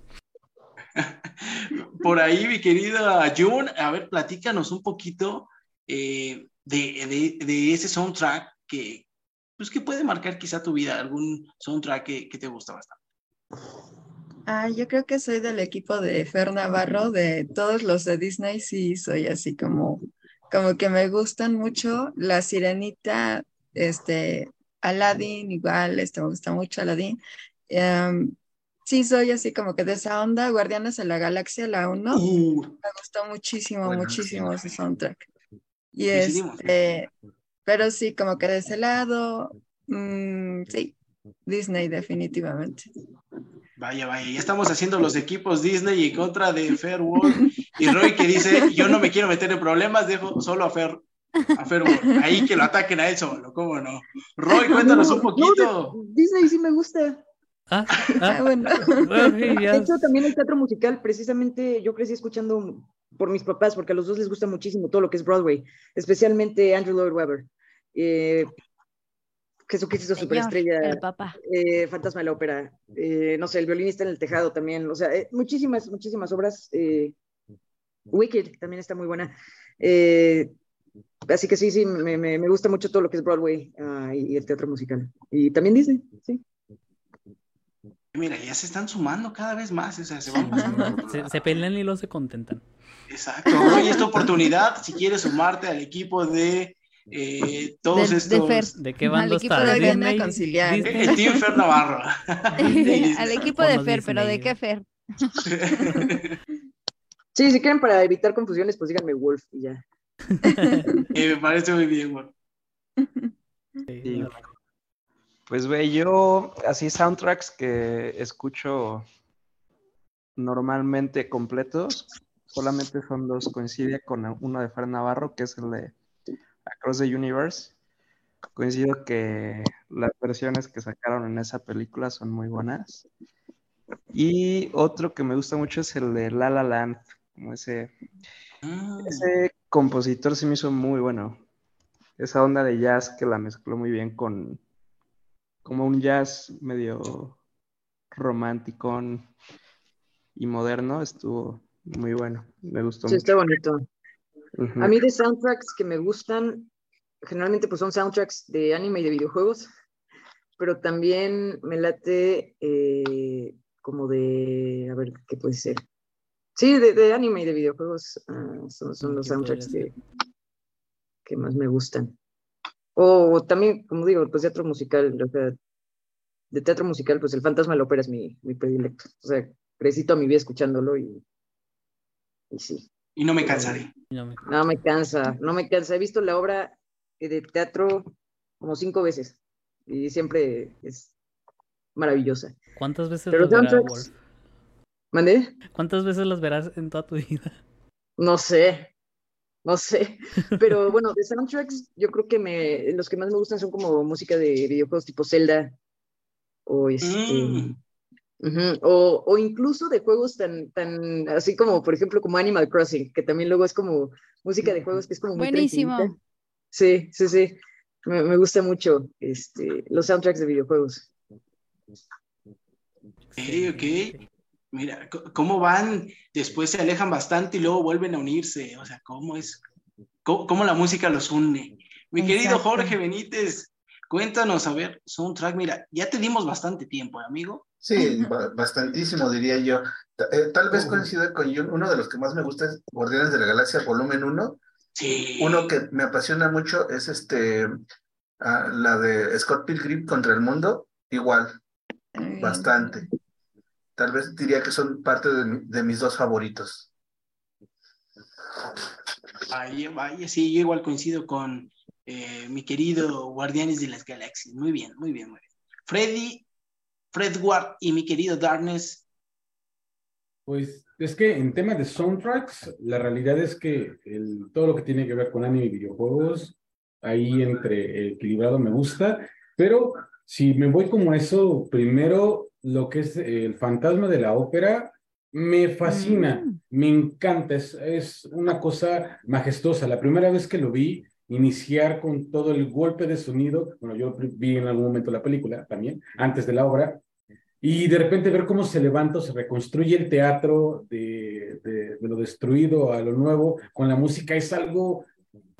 Por ahí, mi querida Jun, a ver, platícanos un poquito eh, de, de- de ese soundtrack que, pues, que puede marcar quizá tu vida, algún soundtrack que, que te gusta bastante. Ah, yo creo que soy del equipo de Fer Navarro, de todos los de Disney, sí, soy así como, como que me gustan mucho. La Sirenita, este, Aladdin, igual, este, me gusta mucho Aladdin. Em, sí, soy así como que de esa onda, Guardianes de la Galaxia, la 1, Uh, me gustó muchísimo, Bueno, muchísimo sí. ese soundtrack. Y este, pero sí, como que de ese lado, mm, sí, Disney definitivamente. vaya, vaya, ya estamos haciendo los equipos Disney en contra de Fair World y Roy que dice, yo no me quiero meter en problemas, dejo solo a Fer, a Fair World. Ahí que lo ataquen a él solo, ¿cómo no? Roy, cuéntanos un poquito. no, Disney sí me gusta. Ah, Ah, ah, bueno. bueno, sí, ya. De hecho, también el teatro musical, precisamente yo crecí escuchando por mis papás, porque a los dos les gusta muchísimo todo lo que es Broadway, especialmente Andrew Lloyd Webber. Eh, Jesucristo Señor, Superestrella, el papá. eh, Fantasma de la Ópera, eh, no sé, El violinista en el tejado también, o sea, eh, muchísimas, muchísimas obras. eh, Wicked también está muy buena. Eh, así que sí, sí, me, me- me gusta mucho todo lo que es Broadway ah, y, y el teatro musical. Y también Disney, sí. Mira, ya se están sumando cada vez más, o sea, se van pasando. al otro Se, lado. se pelean y luego se contentan. Exacto, Roy, esta oportunidad, si quieres sumarte al equipo de eh, todos De- de estos... Fer. ¿De qué Al bando equipo está? de conciliar. Disney. El Team Fer Navarro. Al equipo de Fer, pero ¿de qué Fer? Sí, si quieren para evitar confusiones, pues díganme Wolf y ya. Eh, me parece muy bien, güey. Sí. Pues, güey, yo así soundtracks que escucho normalmente completos, solamente son dos, coincide con uno de Fer Navarro, que es el de Across the Universe. Coincido que las versiones que sacaron en esa película son muy buenas. Y otro que me gusta mucho es el de La La Land, como ese, Ah, ese compositor se me hizo muy bueno. Esa onda de jazz que la mezcló muy bien con como un jazz medio romántico y moderno, estuvo muy bueno. Me gustó Sí, mucho. está bonito. A mí de soundtracks que me gustan, generalmente pues son soundtracks de anime y de videojuegos, pero también me late eh, como de, a ver, ¿qué puede ser? Sí, de, de anime y de videojuegos ah, son, son los ¿Qué podría soundtracks que, que más me gustan. O también, como digo, pues teatro musical, o sea, de teatro musical, pues el fantasma de la ópera es mi, mi predilecto. O sea, crecí toda mi vida escuchándolo y, y sí. Y no me cansaré. No me- No me cansa, no me cansa. He visto la obra de teatro como cinco veces y siempre es maravillosa. ¿Cuántas veces Pero verás, soundtracks- Wolf? ¿Mandé? ¿Cuántas veces las verás en toda tu vida? No sé, no sé. Pero bueno, de soundtracks, yo creo que me, los que más me gustan son como música de videojuegos tipo Zelda o este. Mm. O, o incluso de juegos tan, tan, así como, por ejemplo, como Animal Crossing, que también luego es como música de juegos que es como muy Buenísimo. tranquilita. Sí, sí, sí. Me, me gusta mucho este, los soundtracks de videojuegos. Ok, ok. Mira, cómo van, después se alejan bastante y luego vuelven a unirse. O sea, cómo es, cómo, cómo la música los une. Mi querido. Jorge Benítez, cuéntanos, a ver, soundtrack, mira, ya te dimos bastante tiempo, ¿eh, amigo. Sí, ba- bastantísimo diría yo. Eh, tal vez coincida con yo, uno de los que más me gusta es Guardianes de la Galaxia Volumen 1. Sí. Uno que me apasiona mucho es este, ah, la de Scott Pilgrim contra el mundo, igual, bastante. Tal vez diría que son parte de, de mis dos favoritos. Vaya, vaya, sí, yo igual coincido con eh, mi querido Guardianes de las Galaxias. Muy bien, muy bien, muy bien. Freddy, Fred Ward y mi querido Darkness. Pues es que en temas de soundtracks, la realidad es que el- todo lo que tiene que ver con anime y videojuegos, ahí entre equilibrado me gusta, pero si me voy como a eso, primero lo que es el fantasma de la ópera, Me fascina, Mm. me encanta, es, es una cosa majestuosa. La primera vez que lo vi, iniciar con todo el golpe de sonido, bueno, yo vi en algún momento la película también, antes de la obra, y de repente ver cómo se levanta, se reconstruye el teatro de, de- de lo destruido a lo nuevo, con la música, es algo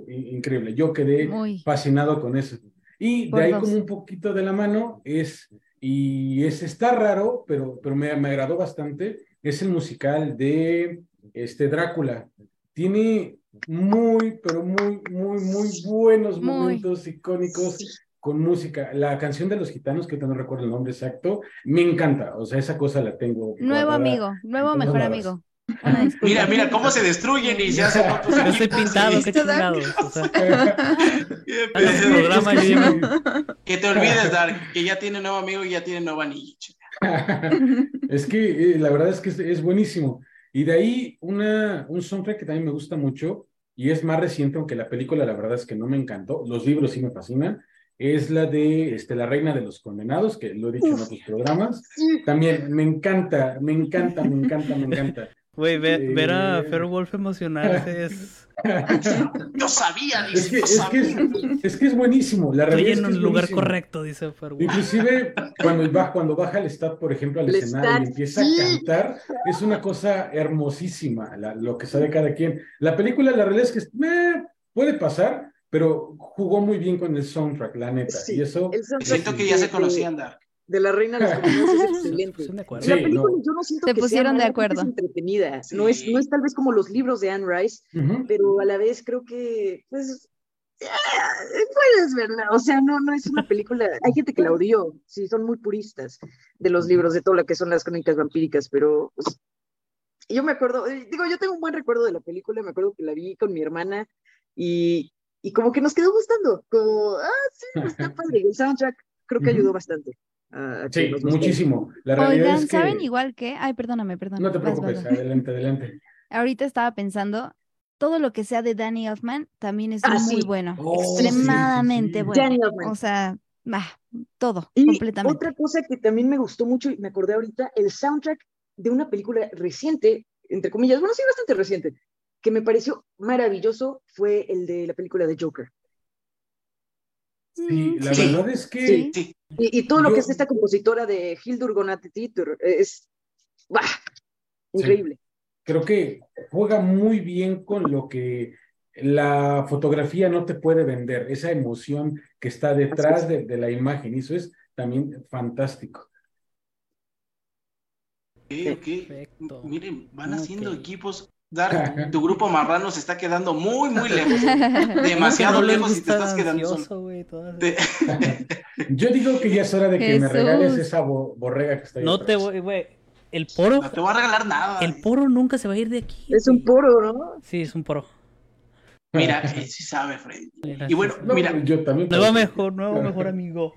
in- increíble. Yo quedé Muy. fascinado con eso. Y de ahí dos. como un poquito de la mano es, y es, está raro, pero, pero me, me agradó bastante, es el musical de este Drácula. Tiene muy, pero muy, muy, muy buenos Muy. momentos icónicos con música. La canción de los gitanos, que no recuerdo el nombre exacto, me encanta. O sea, esa cosa la tengo. Nuevo guardada. amigo, nuevo mejor amigo. Mira, mira cómo se destruyen y se hacen otros Yo estoy equipos, pintado, qué chingados. O sea, programa, yo ya Que te olvides, Dark, que ya tiene nuevo amigo y ya tiene nuevo anillo. es que eh, la verdad es que es, es buenísimo. Y de ahí una, un soundtrack que también me gusta mucho y es más reciente, aunque la película la verdad es que no me encantó, los libros sí me fascinan, es la de este, La Reina de los Condenados, que lo he dicho en otros programas. También me encanta, me encanta, me encanta, me encanta. Güey, ve- ver a. Fairwolf emocionarse es. Yo sabía, Es dice, que, yo es, que es, que es buenísimo, la Estoy es en es un lugar buenísimo. correcto, dice Fairwolf. Inclusive cuando baja, cuando baja el stat, por ejemplo, al El escenario y empieza sí. a cantar, es una cosa hermosísima la- lo que sabe cada quien. La película, la realidad es que eh, puede pasar, pero jugó muy bien con el soundtrack, la neta. Sí, y eso, Siento que ya se conocían, Dark. De la Reina de los Condenados es excelente. De la película no. yo no siento Se que sea pusieron de creo que acuerdo. Es entretenida. Sí. No, es, no es tal vez como los libros de Anne Rice, Ujú. pero a la vez creo que, pues, eh, puedes verla. O sea, no, no es una película. Hay gente que la odió, sí, son muy puristas de los libros, de todo lo que son las crónicas vampíricas, pero pues, yo me acuerdo, eh, digo, yo tengo un buen recuerdo de la película, me acuerdo que la vi con mi hermana y, y como que nos quedó gustando, como, ah, sí, está padre. El soundtrack creo que ayudó bastante. A- a que Sí, nos muchísimo. La realidad Oigan, es que... ¿saben igual que? Ay, perdóname, perdóname. No te Vas, vas, preocupes, vas. adelante, adelante. Ahorita estaba pensando, todo lo que sea de Danny Elfman también es Ah, muy sí. bueno. Oh, sí, sí, extremadamente sí. bueno. Danny Elfman. O sea, bah, todo, Y completamente. otra cosa que también me gustó mucho y me acordé ahorita, el soundtrack de una película reciente, entre comillas, bueno, sí, bastante reciente, que me pareció maravilloso fue el de la película de Joker. Sí, la Sí. verdad es que... Sí. Sí, Y, y todo lo que es esta compositora de Hildur Gonatitur es ¡bah! increíble. creo que juega muy bien con lo que la fotografía no te puede vender, esa emoción que está detrás de, de la imagen, y eso es también fantástico. ok, ok. Perfecto. Miren, van haciendo equipos. Dark, tu grupo marrano se está quedando muy, muy lejos. ¿Cómo que Demasiado no lejos y te estás quedando solo. ansioso, güey? Todas- Te- Yo digo que ya es hora de que me regales esa bo- borrega que está ahí No te voy, güey. El poro, No te voy a regalar nada. el poro nunca se va a ir de aquí. Es un poro, ¿no? Sí, es un poro. Mira, él sí sabe, Freddy. Y bueno, No, mira, yo también. Nuevo mejor, nuevo mejor amigo.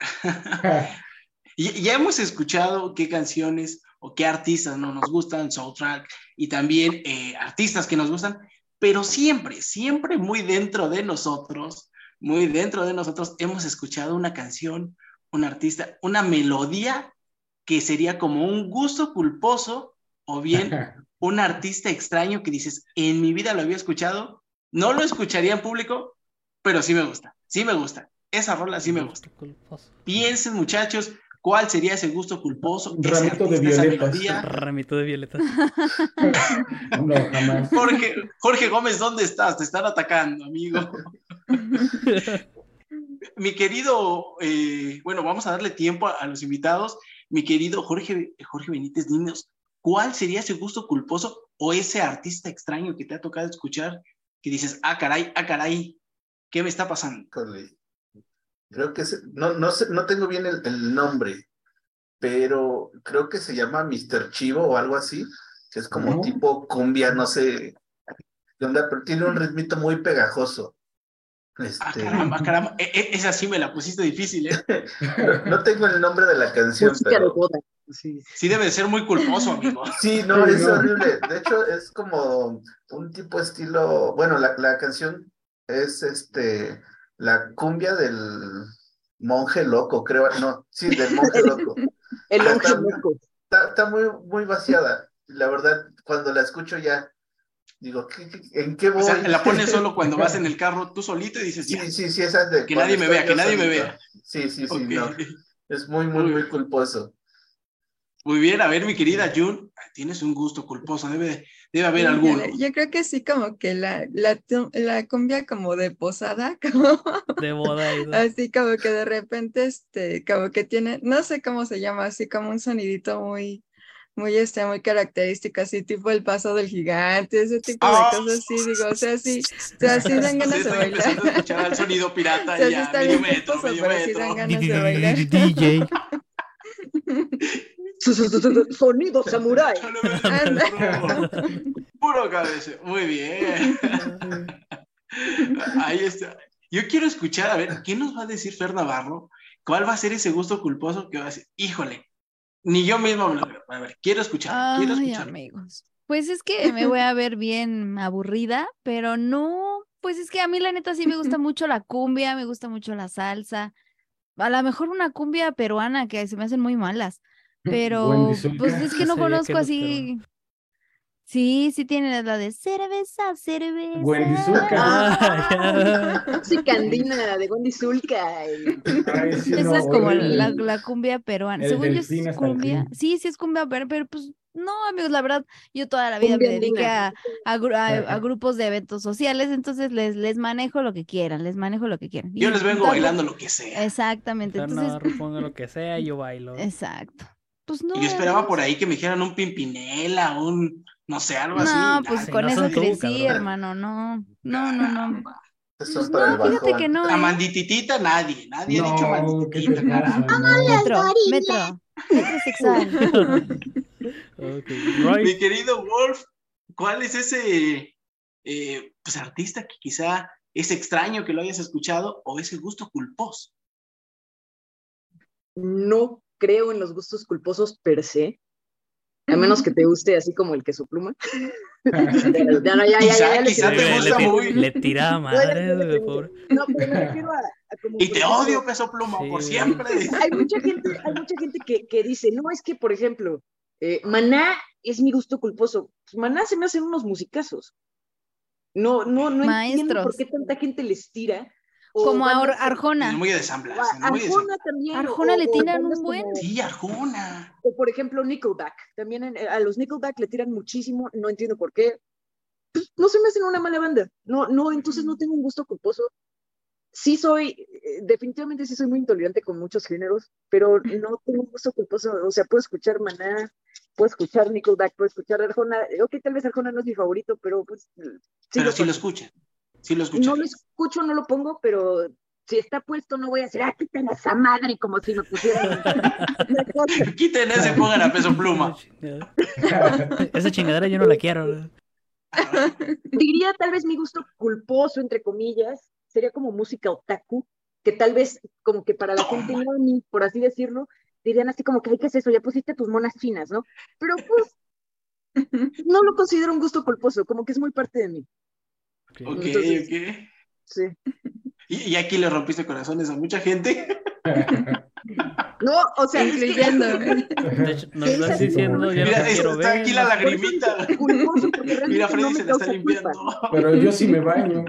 Y- Ya hemos escuchado qué canciones o qué artistas no nos gustan, soundtrack, y también eh, artistas que nos gustan, pero siempre, siempre muy dentro de nosotros, muy dentro de nosotros, hemos escuchado una canción, un artista, una melodía que sería como un gusto culposo o bien un artista extraño que dices, en mi vida lo había escuchado, no lo escucharía en público, pero sí me gusta, sí me gusta. Esa rola sí me gusta. Piensen, muchachos, cuál sería ese gusto culposo, ese Ramito de artista, esa violetas. melodía. Ramito de violeta. No, jamás. Jorge, Jorge Gómez, ¿dónde estás? Te están atacando, amigo. Mi querido, eh, bueno, vamos a darle tiempo a, a los invitados. Mi querido Jorge, Jorge Benítez, dinos, ¿cuál sería ese gusto culposo o ese artista extraño que te ha tocado escuchar que dices, ah, caray, ah, caray, ¿qué me está pasando? Híjole. Creo que se- no, no sé, no tengo bien el, el nombre, pero creo que se llama Mr. Chivo o algo así, que es como tipo cumbia, no sé qué onda, pero tiene un ritmito muy pegajoso. Ah, Este, caramba, caramba, e- e- esa sí me la pusiste difícil, ¿eh? no, no tengo el nombre de la canción, pero. Sí. Sí debe de ser muy culposo, amigo. sí, no, Sí, es no. horrible. De hecho, es como un tipo estilo, bueno, la, la canción es este, la cumbia del monje loco, creo, no, sí, del monje loco. El Ah, longe está- loco. Está, está muy, muy vaciada. la verdad, cuando la escucho ya, digo, ¿qué- qué- ¿en qué voy? O sea, la pones solo cuando vas en el carro tú solito y dices, ya, Sí, sí, sí, esa de que nadie me vea, que nadie me vea. Sí, sí, sí, no. Es muy, muy, muy culposo. Muy bien, a ver, mi querida Jun, tienes un gusto culposo, debe, debe haber Sí, alguno. Yo, yo creo que sí, como que la, la, la cumbia como de posada, como De boda todo. así como que de repente, este, como que tiene, no sé cómo se llama, así como un sonidito muy, muy, este, muy característico, así tipo el paso del gigante, ese tipo de Ah. cosas así, digo, o sea, sí, o sea, sí dan Sí, ganas de estoy bailar. a escuchar el sonido pirata O sea, sí ya, está medio bien metro, culposo, medio pero sí metro. dan ganas de bailar. DJ. Sonido samurái. Puro cabeza, muy bien. Ahí está. Yo quiero escuchar, a ver, ¿qué nos va a decir Fer Navarro? ¿Cuál va a ser ese gusto culposo que va a decir? Híjole, ni yo mismo me lo creo. A ver, quiero escuchar, quiero escuchar. amigos. Pues es que me voy a ver bien aburrida, pero no, pues es que a mí la neta sí me gusta mucho la cumbia, me gusta mucho la salsa. A lo mejor una cumbia peruana que se me hacen muy malas, pero pues es que No no sabía conozco así. Sí, sí tiene la de cerveza, cerveza. Wendy Zulka. Ah, ya. Música andina de Wendy Zulka. sí, Esa no, es como la, la cumbia peruana. Según yo es cumbia. Sí, sí es cumbia peruana, pero pues no, amigos, la verdad, yo toda la vida me dediqué a, a, grupos de eventos sociales, entonces les, les manejo lo que quieran, les manejo lo que quieran. Yo Y les vengo bailando lo que sea. Exactamente, entonces, ponga lo que sea, yo bailo. exacto. Pues no. Y yo esperaba por ahí que me dijeran un pimpinela, un, no sé, algo así. No, nada. pues Sí, con no eso tú, crecí, cabrón. hermano, no. No, no, no. Estos Pues el no, fíjate que no, La ¿eh? mandititita, nadie, nadie ha dicho No, ¿qué te mandititita. pasa? No. Metro, metro, metro sexual. Ok, Roy. Mi querido Wolf, ¿cuál es ese eh, pues, artista que quizá es extraño que lo hayas escuchado o ese gusto culposo? No creo en los gustos culposos per se. A menos que te guste así como el queso pluma. Ya, no, ya, ya, Quizá- ya, ya le quizá tiré. te le, gusta le- muy. le tiraba Bueno, güey, pobre. No, pero me refiero a, a como, Y te odio, peso pluma, Sí, por siempre. Hay mucha gente, hay mucha gente que, que dice, no, es que, por ejemplo, eh, Maná es mi gusto culposo. Pues Maná se me hacen unos musicazos. No, no, no entiendo por Maestros. qué tanta gente les tira. O Como a Or- bandas- Es Arjona. muy de o San Blas. a- es muy de San- Arjona también. Arjona o- le tiran un buen. como- Sí, Arjona. O por ejemplo, Nickelback. También en- a los Nickelback le tiran muchísimo, no entiendo por qué. Pues, no se me hacen una mala banda. No, no, entonces no tengo un gusto culposo. Sí soy, eh, definitivamente sí soy muy intolerante con muchos géneros, pero no tengo un gusto culposo. O sea, puedo escuchar Maná, puedo escuchar Nickelback, puedo escuchar Arjona. Ok, tal vez Arjona no es mi favorito, pero pues sí Pero lo sí lo pongo. Sí lo. No lo escucho, no lo pongo, pero si está puesto no voy a decir, ah, quiten esa madre como si me pusieran. Quiten ese y pongan a peso pluma. Esa chingadera yo no la quiero. diría tal vez mi gusto culposo, entre comillas, sería como música otaku, que tal vez como que para la gente no, ni por así decirlo, dirían así como que, ay, ¿qué es eso? Ya pusiste tus monas chinas, ¿no? Pero pues no lo considero un gusto culposo, como que es muy parte de mí. Ok. Ok, Entonces- ok. Sí. Y, y aquí le rompiste corazones a mucha gente. No, o sea, Incluyendo. De hecho, nos estás diciendo, yo no Mira, te es- quiero está ver. aquí la lagrimita. Mira, Freddy se la está limpiando. culpa. Pero yo sí me baño.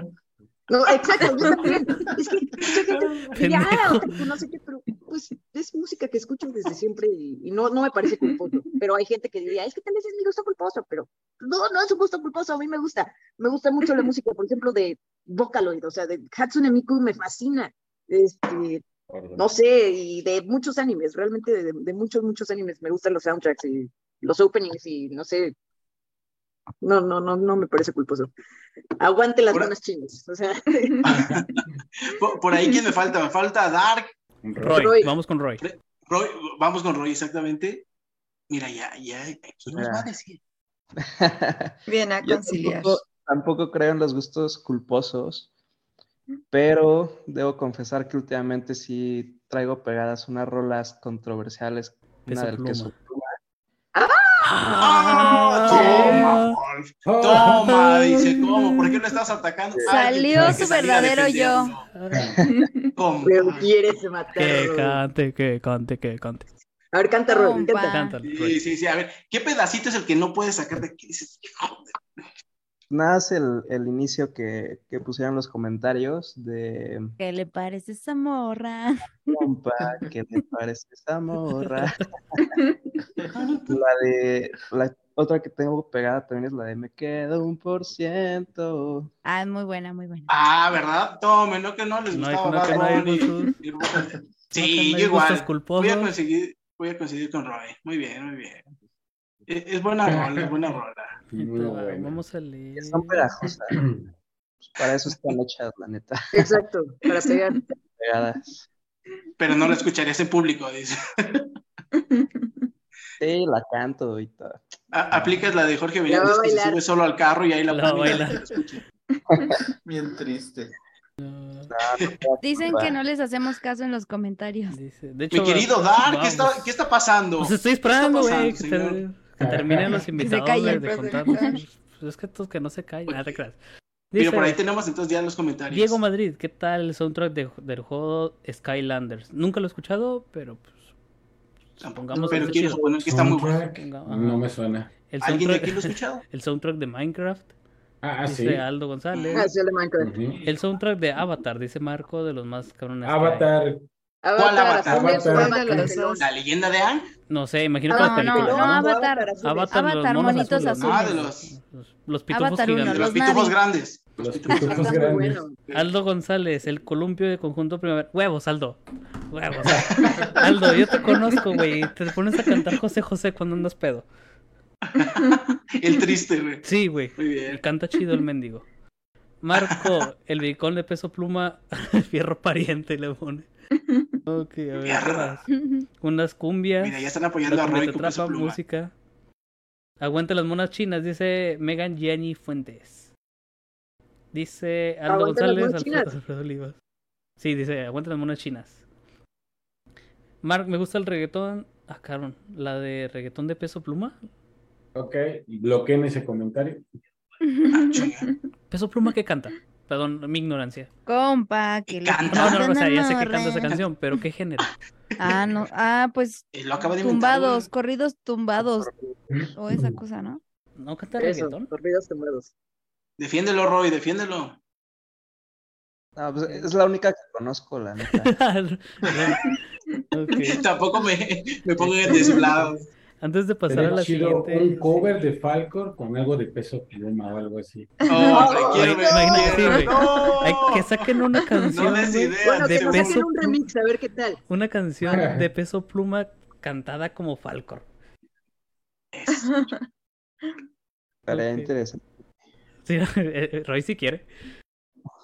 No, exacto, yo también. Es que mucha gente diría, ah, Pendejo. otaku, no sé qué, pero pues es música que escucho desde siempre y, y no, no me parece culposo. Pero hay gente que diría, es que tal vez es mi gusto culposo, pero no, no es un gusto culposo, a mí me gusta. Me gusta mucho la música, por ejemplo, de Vocaloid, o sea, de Hatsune Miku me fascina. Este, no sé, y de muchos animes, realmente de, de muchos, muchos animes. Me gustan los soundtracks y los openings y no sé. No, no, no, no me parece culposo. Aguante las Ahora- buenas chinas. O sea, Por, por ahí, ¿quién me falta? Me falta Dark. Roy, Roy. vamos con Roy. Roy, vamos con Roy, exactamente. Mira, ya, ya, ¿quién nos va a decir? Bien a Yo conciliar. tampoco, tampoco creo en los gustos culposos, pero debo confesar que últimamente sí traigo pegadas unas rolas controversiales. Peso Una del pluma. queso pluma. ¡Ah! Toma, Wolf. Toma, dice, ¿cómo? ¿Por qué lo estás atacando? Salió su que verdadero yo. ¿Cómo? pero quieres Que matarlo. cante, que cante, que cante. A ver, canta, Roy, Compa. canta. Sí, sí, sí. A ver, ¿qué pedacito es el que no puedes sacar de aquí? Dices, "Hijo de-". Nada es el, el inicio que, que pusieron los comentarios de ¿Qué le parece esa morra? compa, ¿qué te parece esa morra? La de la otra que tengo pegada también es la de me queda un por ciento. Ah, es muy buena, muy buena. Ah, ¿verdad? Tome, no que no les No gustaba no, Bad no Bunny y- Sí, yo igual. Voy a conseguir, voy a conseguir con Roy. Muy bien, muy bien. Es, es buena rola, es buena rola. Muy buena. Vamos a leer. Son pegajosas. Pues para eso están hechas, la neta, Exacto, para pegar. pegadas. Pero no la escucharías en público, dice. Sí, la canto y todo. A- aplicas la de Jorge Benítez que se sube solo al carro y ahí la, La va a pone y la bailar. escucha. Bien triste. No, Dicen que no les hacemos caso en los comentarios. dice- De hecho, Mi querido Dar, ¿qué está, ¿qué está pasando? Pues estoy esperando, ¿Qué está güey, que, terminen los invitados de, callen. de ajá. Pues es que estos que no se callen, nada te creas. Pero por ahí Dice, tenemos entonces ya los comentarios. Diego Madrid, ¿qué tal el soundtrack de- del juego Skylanders? Nunca lo he escuchado, pero pues supongamos Pero quiero suponer que está muy bueno. No me suena. El ¿Alguien de soundtrack, aquí lo ha escuchado? el soundtrack de Minecraft, Ah, ah, sí. dice Aldo González. Ah, sí, el de Minecraft. Ujú. El soundtrack de Avatar, dice Marco, de los más cabrones. hay. Avatar. ¿Cuál Avatar? Avatar. una ¿Cuál de los? ¿La leyenda de Ang? No sé, imagino que las No, no, películas. no, ¿no? Avatar. Avatar, los Avatar, monos monitos azules. Ah, de los, Los, los pitufos Avatar uno, de gigantes. los Los pitufos grandes. Los pitufos grandes. bueno. Aldo González, el columpio de conjunto primavera. Huevos, Aldo. Huevos. Aldo, yo te conozco, güey. Te pones a cantar José José cuando andas pedo. El triste, güey. Sí, güey. Muy Y bien. canta chido el mendigo. Marco, el bicón de peso pluma, fierro pariente le pone. Ok, a ver, ¿qué más? Unas cumbias. Mira, ya están apoyando a Roy con peso pluma. música. Aguanta las monas chinas, dice Megan Gianni Fuentes. Dice Aldo González, Alfredo. Alfredo Olivas. Sí, dice, aguanta las monas chinas. Mark, me gusta el reggaetón. Ah, cabrón, la de reggaetón de peso pluma. Ok, bloqueen ese comentario. Ah. ¿Peso pluma qué canta? Perdón, mi ignorancia. Compa, que le Canta. No, no, no, o sea, ya sé que canta esa canción, pero ¿qué género? Ah, no. Ah, pues Lo acaba de inventar. tumbados, güey. corridos tumbados. O esa cosa, ¿no? ¿No canta Eso, reggaetón? corridos tumbados. Defiéndelo, Roy, defiéndelo. No, pues, es la única que conozco, la neta. Ok. Tampoco me, me pongan de su lado. Antes de pasar a Sería la chido siguiente. un cover de Falcor con algo de peso pluma o algo así. Oh, te quiero, imagínate. No. Que saquen una canción, No idea, Bueno, de que peso saquen un pluma. remix, a ver qué tal. una canción de peso pluma cantada como Falcor. Estaría Ok. interesante. Sí, eh, eh, Roy si quiere.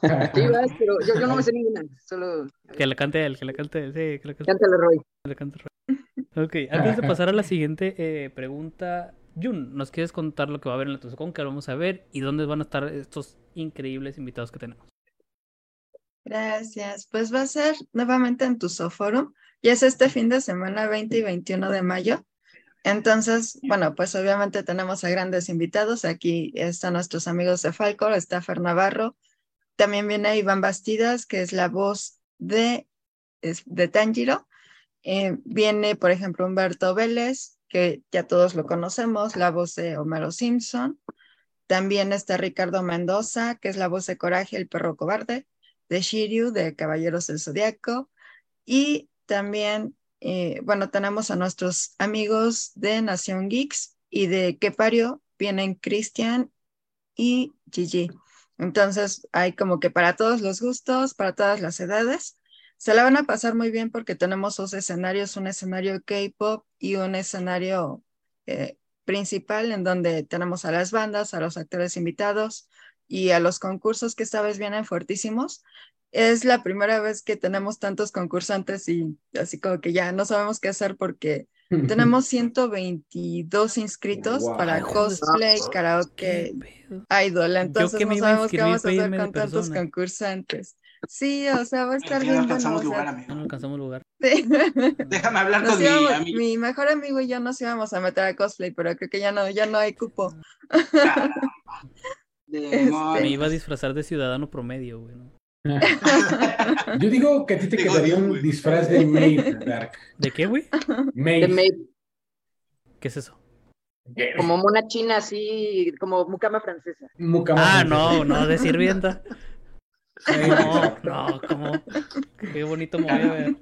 Sí, vas, pero yo, yo no me sé ninguna. Solo Que la cante él, que la cante él, sí, que la cante, cántale, Roy. que la cante Roy. Ok, antes de pasar a la siguiente eh, pregunta, Jun, ¿nos quieres contar lo que va a haber en la Tuzacón? que vamos a ver? ¿Y dónde van a estar estos increíbles invitados que tenemos? Gracias. Pues va a ser nuevamente en tu Forum. Y es este fin de semana 20 y 21 de mayo. Entonces, bueno, pues obviamente tenemos a grandes invitados. Aquí están nuestros amigos de Falcor, está Fer Navarro. También viene Iván Bastidas, que es la voz de, de Tanjiro. Eh, viene, por ejemplo, Humberto Vélez, que ya todos lo conocemos, la voz de Homero Simpson. También está Ricardo Mendoza, que es la voz de Coraje, el perro cobarde de Shiryu, de Caballeros del Zodiaco. Y también, eh, bueno, tenemos a nuestros amigos de Nación Geeks y de Kepario, vienen Cristian y Gigi. Entonces, hay como que para todos los gustos, para todas las edades. Se la van a pasar muy bien porque tenemos dos escenarios, un escenario K-pop y un escenario eh, principal en donde tenemos a las bandas, a los actores invitados y a los concursos que esta vez vienen fuertísimos. Es la primera vez que tenemos tantos concursantes y así como que ya no sabemos qué hacer porque tenemos 122 inscritos Wow. para cosplay, karaoke, idol. Entonces no sabemos qué vamos a hacer con tantos concursantes. Sí, o sea, va a estar no bien bueno. alcanzamos o sea, lugar, No amigo. no alcanzamos lugar. sí. Déjame hablar Nos con mi íbamos- amigo. mi mejor amigo y yo nos íbamos a meter a cosplay, pero creo que ya no, ya no hay cupo. Me Me iba a disfrazar de ciudadano promedio, güey. ¿no? Yo digo que a ti te Digo, quedaría un disfraz de maid, Dark. ¿De qué, güey? De Maid. maid, ¿Qué es eso? como mona china, así, como mucama francesa. Mucama Ah, francesa. no, no, de sirvienta. No, no, ¿cómo? Qué bonito me voy a ver.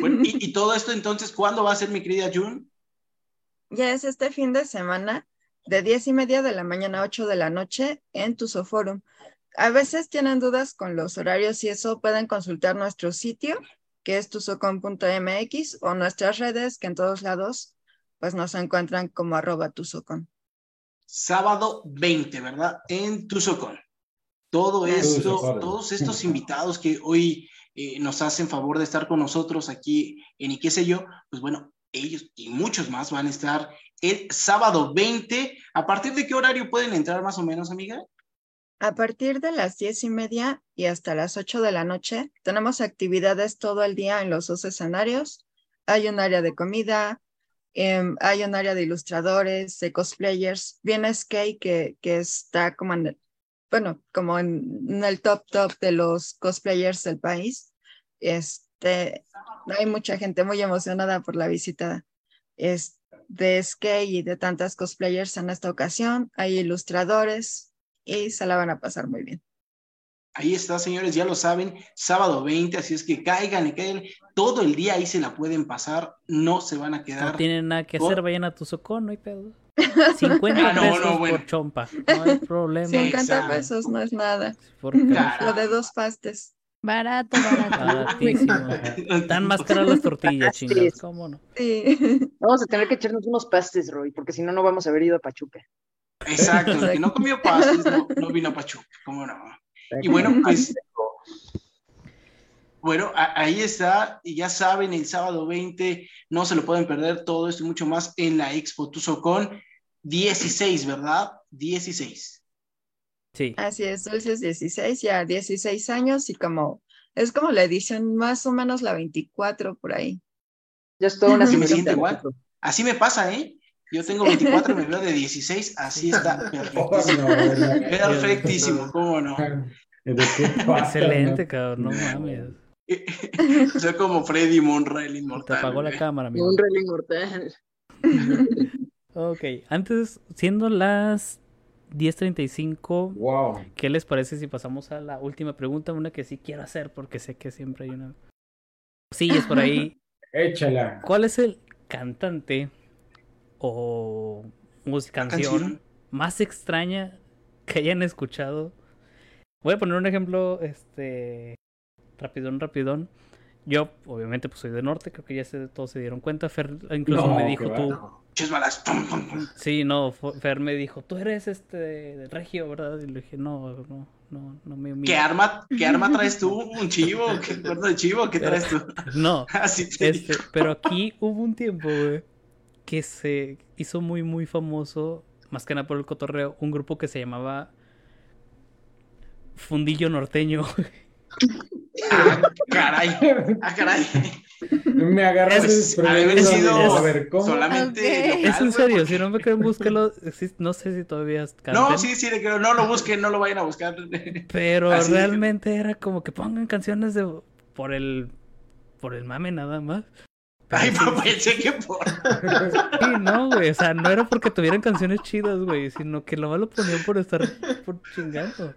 Bueno, y, y todo esto entonces, ¿cuándo va a ser mi querida Jun? Ya es este fin de semana, de 10 y media de la mañana a 8 de la noche en Tusoforum. A veces tienen dudas con los horarios y eso pueden consultar nuestro sitio, que es tusocon.mx, o nuestras redes, que en todos lados pues nos encuentran como arroba tusocon. Sábado 20, ¿verdad? En Tuzocón. Todo esto, todos estos invitados que hoy eh, nos hacen favor de estar con nosotros aquí en y qué sé yo, pues bueno, ellos y muchos más van a estar el sábado 20. ¿A partir de qué horario pueden entrar más o menos, amiga? A partir de las 10 y media y hasta las 8 de la noche, tenemos actividades todo el día en los dos escenarios. Hay un área de comida, em, hay un área de ilustradores, de cosplayers. Viene Skate, que, que está como en, el- bueno, como en, en el top top de los cosplayers del país. Este, hay mucha gente muy emocionada por la visita es, de Skate y de tantas cosplayers en esta ocasión. Hay ilustradores y se la van a pasar muy bien. Ahí está, señores, ya lo saben, sábado 20, así es que caigan y caigan. Todo el día ahí se la pueden pasar, no se van a No quedar. tienen nada que hacer, vayan a tu socón, no hay pedo. 50 Ah, no, pesos no, bueno. por chompa, no hay problema. 50 Exacto. pesos no es nada. Por. Lo de dos pastes. Barato, barato. Están más caras las tortillas, chingados, ¿cómo no? Sí. Vamos a tener que echarnos unos pastes, Roy, porque si no, no vamos a haber ido a Pachuca. Exacto, el que no comió pastes no, no vino a Pachuca, ¿cómo no? Y bueno, pues, bueno, ahí está, y ya saben, el sábado 20, no se lo pueden perder todo esto y mucho más en la Expo Tuzocón 16, ¿verdad? 16. Sí. Así es, Dulces 16, ya 16 años y como, es como la edición más o menos la 24 por ahí. Ya es toda una me siento igual. Así me pasa, ¿eh? Yo tengo 24, me veo de 16, así está, Oh, perfectísimo. no, no. Perfectísimo, ¿cómo no? ¿De qué pasa, Excelente, cabrón, no mames. Soy como Freddy Monra, el Te inmortal. apagó la cámara, amigo. Reloj inmortal. Ok, antes, siendo las 10.35, Wow. ¿qué les parece si pasamos a la última pregunta? Una que sí quiero hacer porque sé que siempre hay una... Sí, es por ahí. Échala. ¿Cuál es el cantante o música canción, Canción. más extraña que hayan escuchado? Voy a poner un ejemplo, este, rapidón, rapidón. Yo, obviamente, pues soy de norte, creo que ya se, todos se dieron cuenta. Fer incluso No, me dijo tú. Tum. Sí, no, Fer me dijo, tú eres este de Regio, ¿verdad? Y le dije, no, no, no, no me ¿Qué arma, ¿Qué arma traes tú? ¿Un chivo? ¿Qué cuerno de chivo? ¿Qué traes tú? No, Así te Este, digo. pero aquí hubo un tiempo, güey, que se hizo muy, muy famoso, más que nada por el cotorreo, un grupo que se llamaba Fundillo Norteño. Ah, caray. Ah, caray. Me agarras Es, haber sido A ver, ¿cómo? solamente. Local, es en serio, porque- si no me creen, búsquelo. No sé si todavía cantan, No, sí, sí, le creo. No lo busquen, no lo vayan a buscar. pero así de que- realmente era como que pongan canciones de por el por el mame nada más. Pero Ay, sí, pues pensé que por. Sí, no, güey. O sea, no era porque tuvieran canciones chidas, güey, sino que lo malo ponían por estar por chingando.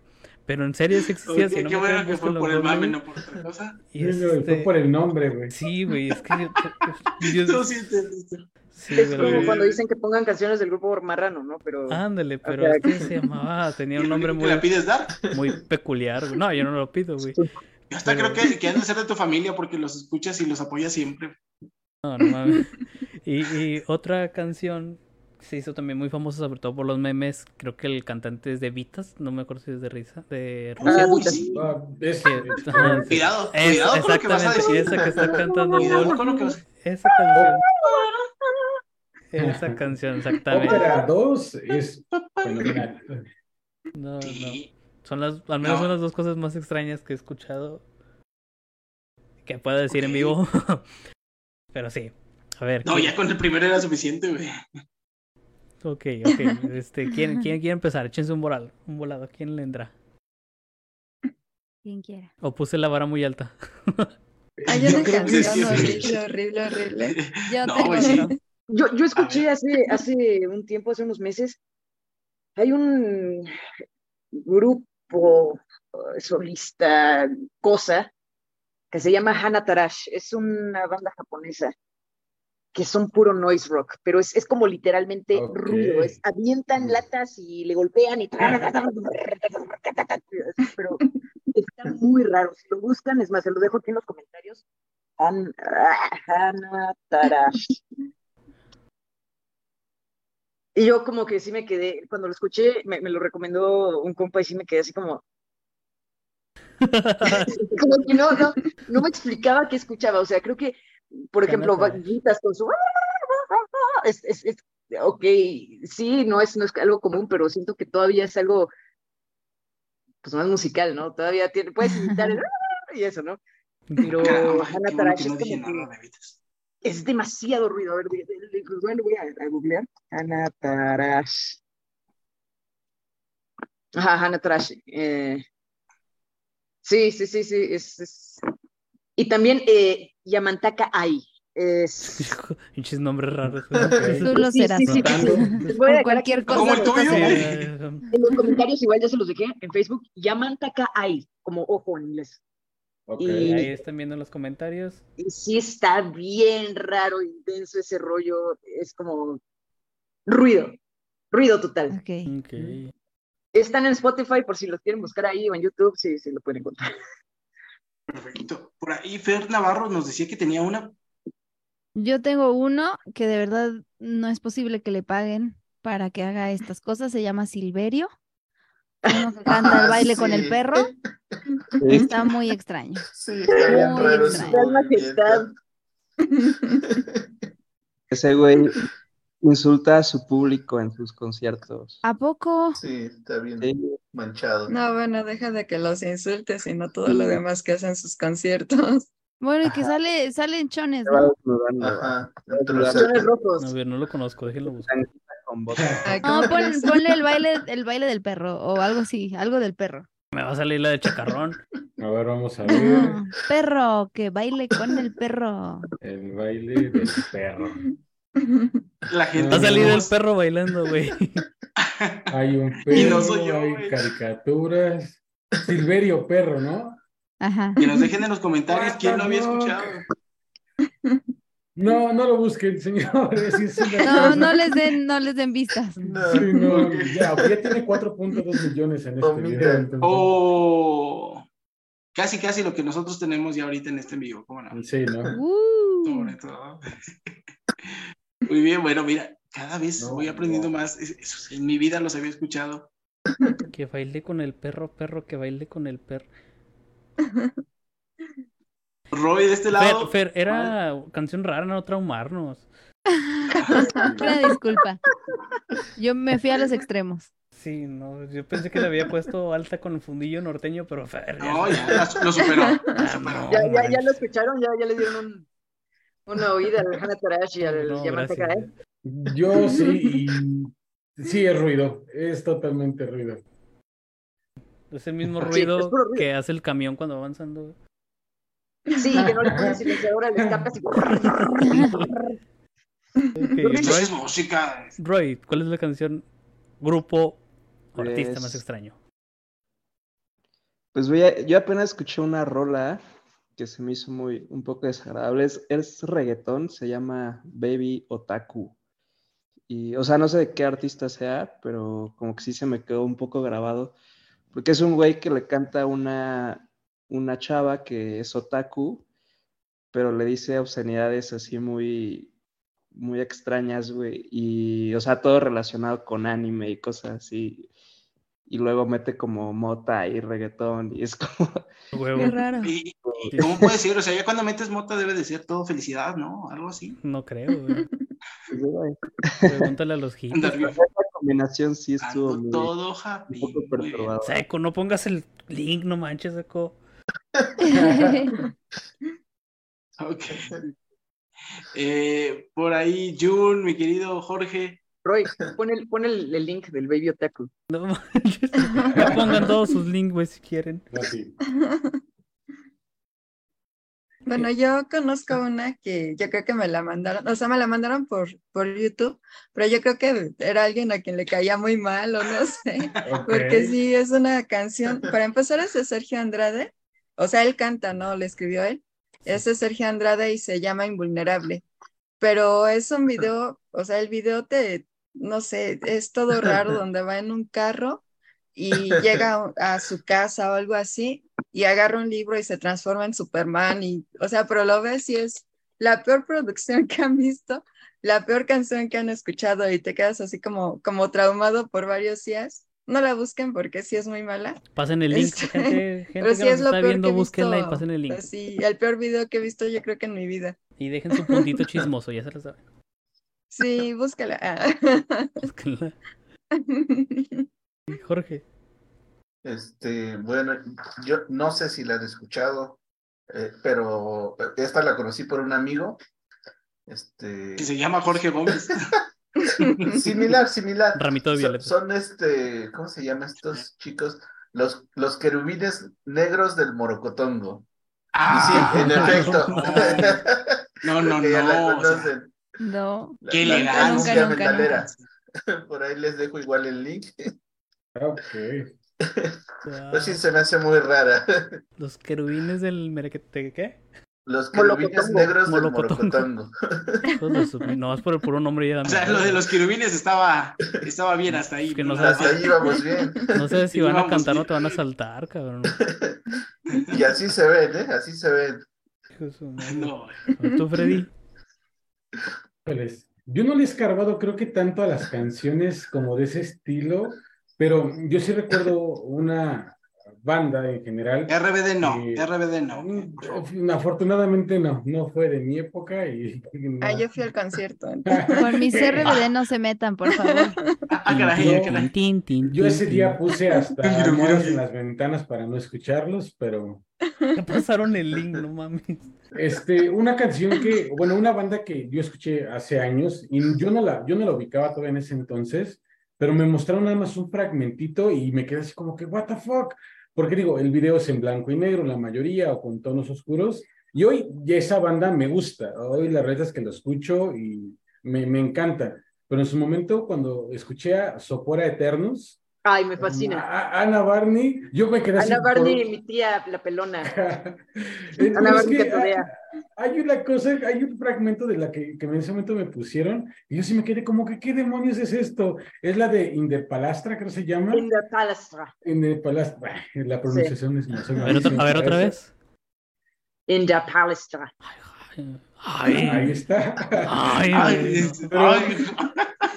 Pero en serio sí existía. Si no qué bueno que fue por el mame, no por otra cosa. Y Sí, güey, este- Fue por el nombre, güey. Sí, güey, es que Tú sí entendiste. sí, Es güey. como cuando dicen que pongan canciones del grupo Marrano, ¿no? Pero Ándale, pero es que se llamaba, tenía un nombre ¿Te muy, la pides dar? muy peculiar. güey. No, yo no lo pido, güey. Yo hasta Pero- creo que, que han de ser de tu familia porque los escuchas y los apoyas siempre. No, no mames. Y, y otra canción se hizo también muy famosa, sobre todo por los memes. Creo que el cantante es de Vitas, no me acuerdo si es de Risa, de Rusia. Ah, Uy, Vitas. sí. Ah, es- Que-. Cuidado, Es- cuidado con lo que vas a exactamente, decir. esa que está cantando Cuidado Wolf. con lo que vas Esa canción. Esa canción, exactamente. Ópera 2 es fenomenal. No, no. Son las, al menos No. son las dos cosas más extrañas que he escuchado. Que pueda decir en vivo. Pero sí. A ver. No, ¿quién- ya con el primero era suficiente, güey. Ok, ok. Este, ¿quién, quién quiere empezar? Échense un volado. Un volado. ¿Quién le entra? Quien quiera. O puse la vara muy alta. Hay Yo una creo que canción sí. horrible, horrible, horrible. Yo No, tengo sí. otro. Yo, yo escuché ver. hace, hace un tiempo, hace unos meses, hay un grupo eh, solista, cosa, que se llama Hana Tarash. Es una banda japonesa que son puro noise rock, pero es, es como literalmente ruido. Es, avientan Mm. latas y le golpean y... Pero está muy raro. Si lo buscan, es más, se lo dejo aquí en los comentarios. Y yo como que sí me quedé, cuando lo escuché, me, me lo recomendó un compa y sí me quedé así como, como que no, no, no me explicaba qué escuchaba. O sea, creo que, por ejemplo, gritas con su... Es, es, es, ok, sí, no es, no es algo común, pero siento que todavía es algo pues más musical, ¿no? Todavía tiene, puedes imitar el... y eso, ¿no? Pero Caramba, Hannah bueno Tarash no es como que- nada, es demasiado ruido. A ver, de- lo voy a, a googlear. Hannah Tarash. Ajá, Hannah Tarash. eh, sí, sí, sí, sí. Es, es- Y también eh, Yamantaka Ai. Es... Pinches nombres raros. Tú lo Sí, serás. sí, sí, dejar cualquier cosa. Como el lo tuyo. serás. En los comentarios igual ya se los dejé en Facebook. Yamantaka Ai, como ojo en inglés. Ok. Y- Ahí están viendo en los comentarios. Y sí está bien raro, intenso ese rollo. Es como ruido. Ruido total. Ok. Ok. Están en Spotify por si los quieren buscar ahí o en YouTube, sí, sí lo pueden encontrar. Perfecto. Por ahí Fer Navarro nos decía que tenía una. Yo tengo uno que de verdad no es posible que le paguen para que haga estas cosas. Se llama Silverio. Uno que canta el Ah, baile con el sí. perro. Está muy extraño. Sí, está bien Muy raro ese extraño. Ese güey insulta a su público en sus conciertos. ¿A poco? Sí, está bien Sí. Manchado. No, bueno, deja de que los insultes y no todo lo demás que hacen sus conciertos. Bueno, y que Ajá. sale, salen chones, ¿no? Ajá. Chones rojos. A ver, no lo conozco, déjenlo buscar. Ay, No, ¿cómo pon- crees? ponle el baile, el baile del perro o algo así, algo del perro. Me va a salir la de chacarrón. A ver, vamos a ver No, perro, que baile con el perro. el baile del perro. La gente. Va a salir el perro bailando, güey. Hay un Y no perro, soy yo, hay caricaturas. Silverio Perro, ¿no? Ajá. Que nos dejen en los comentarios quién the lo había escuchado. No, no lo busquen, señores. sí, sí, No, no les den, no les den vistas. no, Sí, no, ya, ya tiene 4.2 millones en este video. entonces- Oh, casi, casi lo que nosotros tenemos ya ahorita en este en vivo. ¿Cómo no? Sí, ¿no? Uh, Sobre todo. Muy bien, bueno, mira, cada vez No, voy aprendiendo no. más. Es- es- En mi vida los había escuchado. Que baile con el perro, perro, que baile con el perro. Roy, de este lado. Fer, Fer, era canción rara, no traumarnos. una disculpa. Yo me fui a los extremos. Sí, no, yo pensé que le había puesto alta con el fundillo norteño, pero Fer, ya No, ya lo superó. lo Ah, superó. no. Ya, ya, ya lo escucharon, ya, ya le dieron un, una oída al Hannah Tarash y al No, gracias. Ai. Yo sí, y sí es ruido, es totalmente ruido. Es el mismo ruido que hace el camión cuando va avanzando. Sí, que no le ponen silenciador al escape así. Ok, Eso Roy, es música. Roy, ¿cuál es la canción, grupo, o artista Pues- más extraño? Pues voy a- yo apenas escuché una rola que se me hizo muy un poco desagradable. Es, es reggaetón, se llama Baby Otaku. Y, o sea, no sé de qué artista sea, pero como que sí se me quedó un poco grabado. Porque es un güey que le canta una, una chava que es otaku, pero le dice obscenidades así muy, muy extrañas, güey. Y, o sea, todo relacionado con anime y cosas así. Y luego mete como mota y reggaetón. Y es como, Huevo. Qué raro. ¿Y, y cómo puede ser? O sea, ya cuando metes mota debe de ser todo felicidad, ¿no? Algo así. No creo, güey. pues, Pregúntale a los esa combinación sí estuvo Ando muy, todo un happy. poco Muy bien. perturbador. Seco, no pongas el link, no manches, Seco. Ok. Eh, por ahí, Jun, mi querido Jorge, Roy, pon el, pon el, el link del Baby Otaku. No manches. Pongan todos sus links, güey, si quieren. No, sí. Bueno, yo conozco una que yo creo que me la mandaron, o sea, me la mandaron por, por YouTube, pero yo creo que era alguien a quien le caía muy mal o no sé, porque Ok. sí, es una canción, para empezar es de Sergio Andrade, o sea, él canta, ¿no? Le escribió él, es de Sergio Andrade y se llama Invulnerable, pero es un video, o sea, el video te, no sé, es todo raro donde va en un carro y llega a su casa o algo así y agarra un libro y se transforma en Superman y, o sea, pero lo ves y es la peor producción que han visto, la peor canción que han escuchado y te quedas así como, como traumado por varios días. No la busquen porque sí es muy mala. Pasen el link, Este, gente, gente Pero que sí nos es lo está peor que viendo, he búsquenla y visto, pasen el link. así, el peor video que he visto yo creo que en mi vida. Y dejen su puntito chismoso, ya se lo saben. Sí, búscala. Ah. Búsquenla. Jorge. Este, bueno, yo no sé si la han escuchado, eh, pero esta la conocí por un amigo. Este, Que se llama Jorge Gómez. similar, similar. Ramito de Son, violeta. son este, ¿cómo se llaman estos chicos? Los, los querubines negros del Morocotongo. Ah, y sí, en efecto. No, no, no. o sea, conocen. No. Qué la elegancia, cumbia nunca, metalera. Por ahí les dejo igual el link. Ok. Pues sí, se me hace muy rara. Los querubines del merequete, ¿qué? Los querubines Molocotongo. negros del Molocotongo. Morocotongo. Los sub- No, es por el puro nombre ya o sea, miedo. lo de los quirubines estaba, estaba bien hasta ahí. Es que no. Hasta ahí íbamos bien. No sé si Sí, van a cantar o bien. te van a saltar, cabrón. Y así se ven, ¿eh? Así se ven. No, ¿Tú, Freddy? Yo no le he escarbado, creo que tanto a las canciones como de ese estilo, pero yo sí recuerdo una banda en general. RBD no, Eh, RBD no. Mm, Afortunadamente no, no fue de mi época y no. Ah, yo fui al concierto. Con mis RBD no se metan, por favor. Ah, caray, caray. Yo ese día puse hasta en las ventanas para no escucharlos, pero Ya pasaron el link, no mames. este, una canción que, bueno, una banda que yo escuché hace años y yo no la, yo no la ubicaba todavía en ese entonces, pero me mostraron nada más un fragmentito y me quedé así como que, what the fuck, porque digo, el video es en blanco y negro, la mayoría, o con tonos oscuros, y hoy esa banda me gusta, hoy la verdad que lo escucho y me, me encanta, pero en su momento cuando escuché a Sopora Eternos, Ay, me fascina. a- Ana Barney, yo me quedé así Ana por- Barney, mi tía, la pelona. Eh, Ana Barney que hay, una cosa, hay un fragmento de la que, que en ese momento me pusieron y yo sí me quedé como que, ¿qué demonios es esto? Es la de Indepalastra, creo que se llama. In the Palastra. Indepalastra, la pronunciación es más A ver, otra, a ver, otra vez. In the Palastra. Ay, Ahí está. ay, Ay, ay.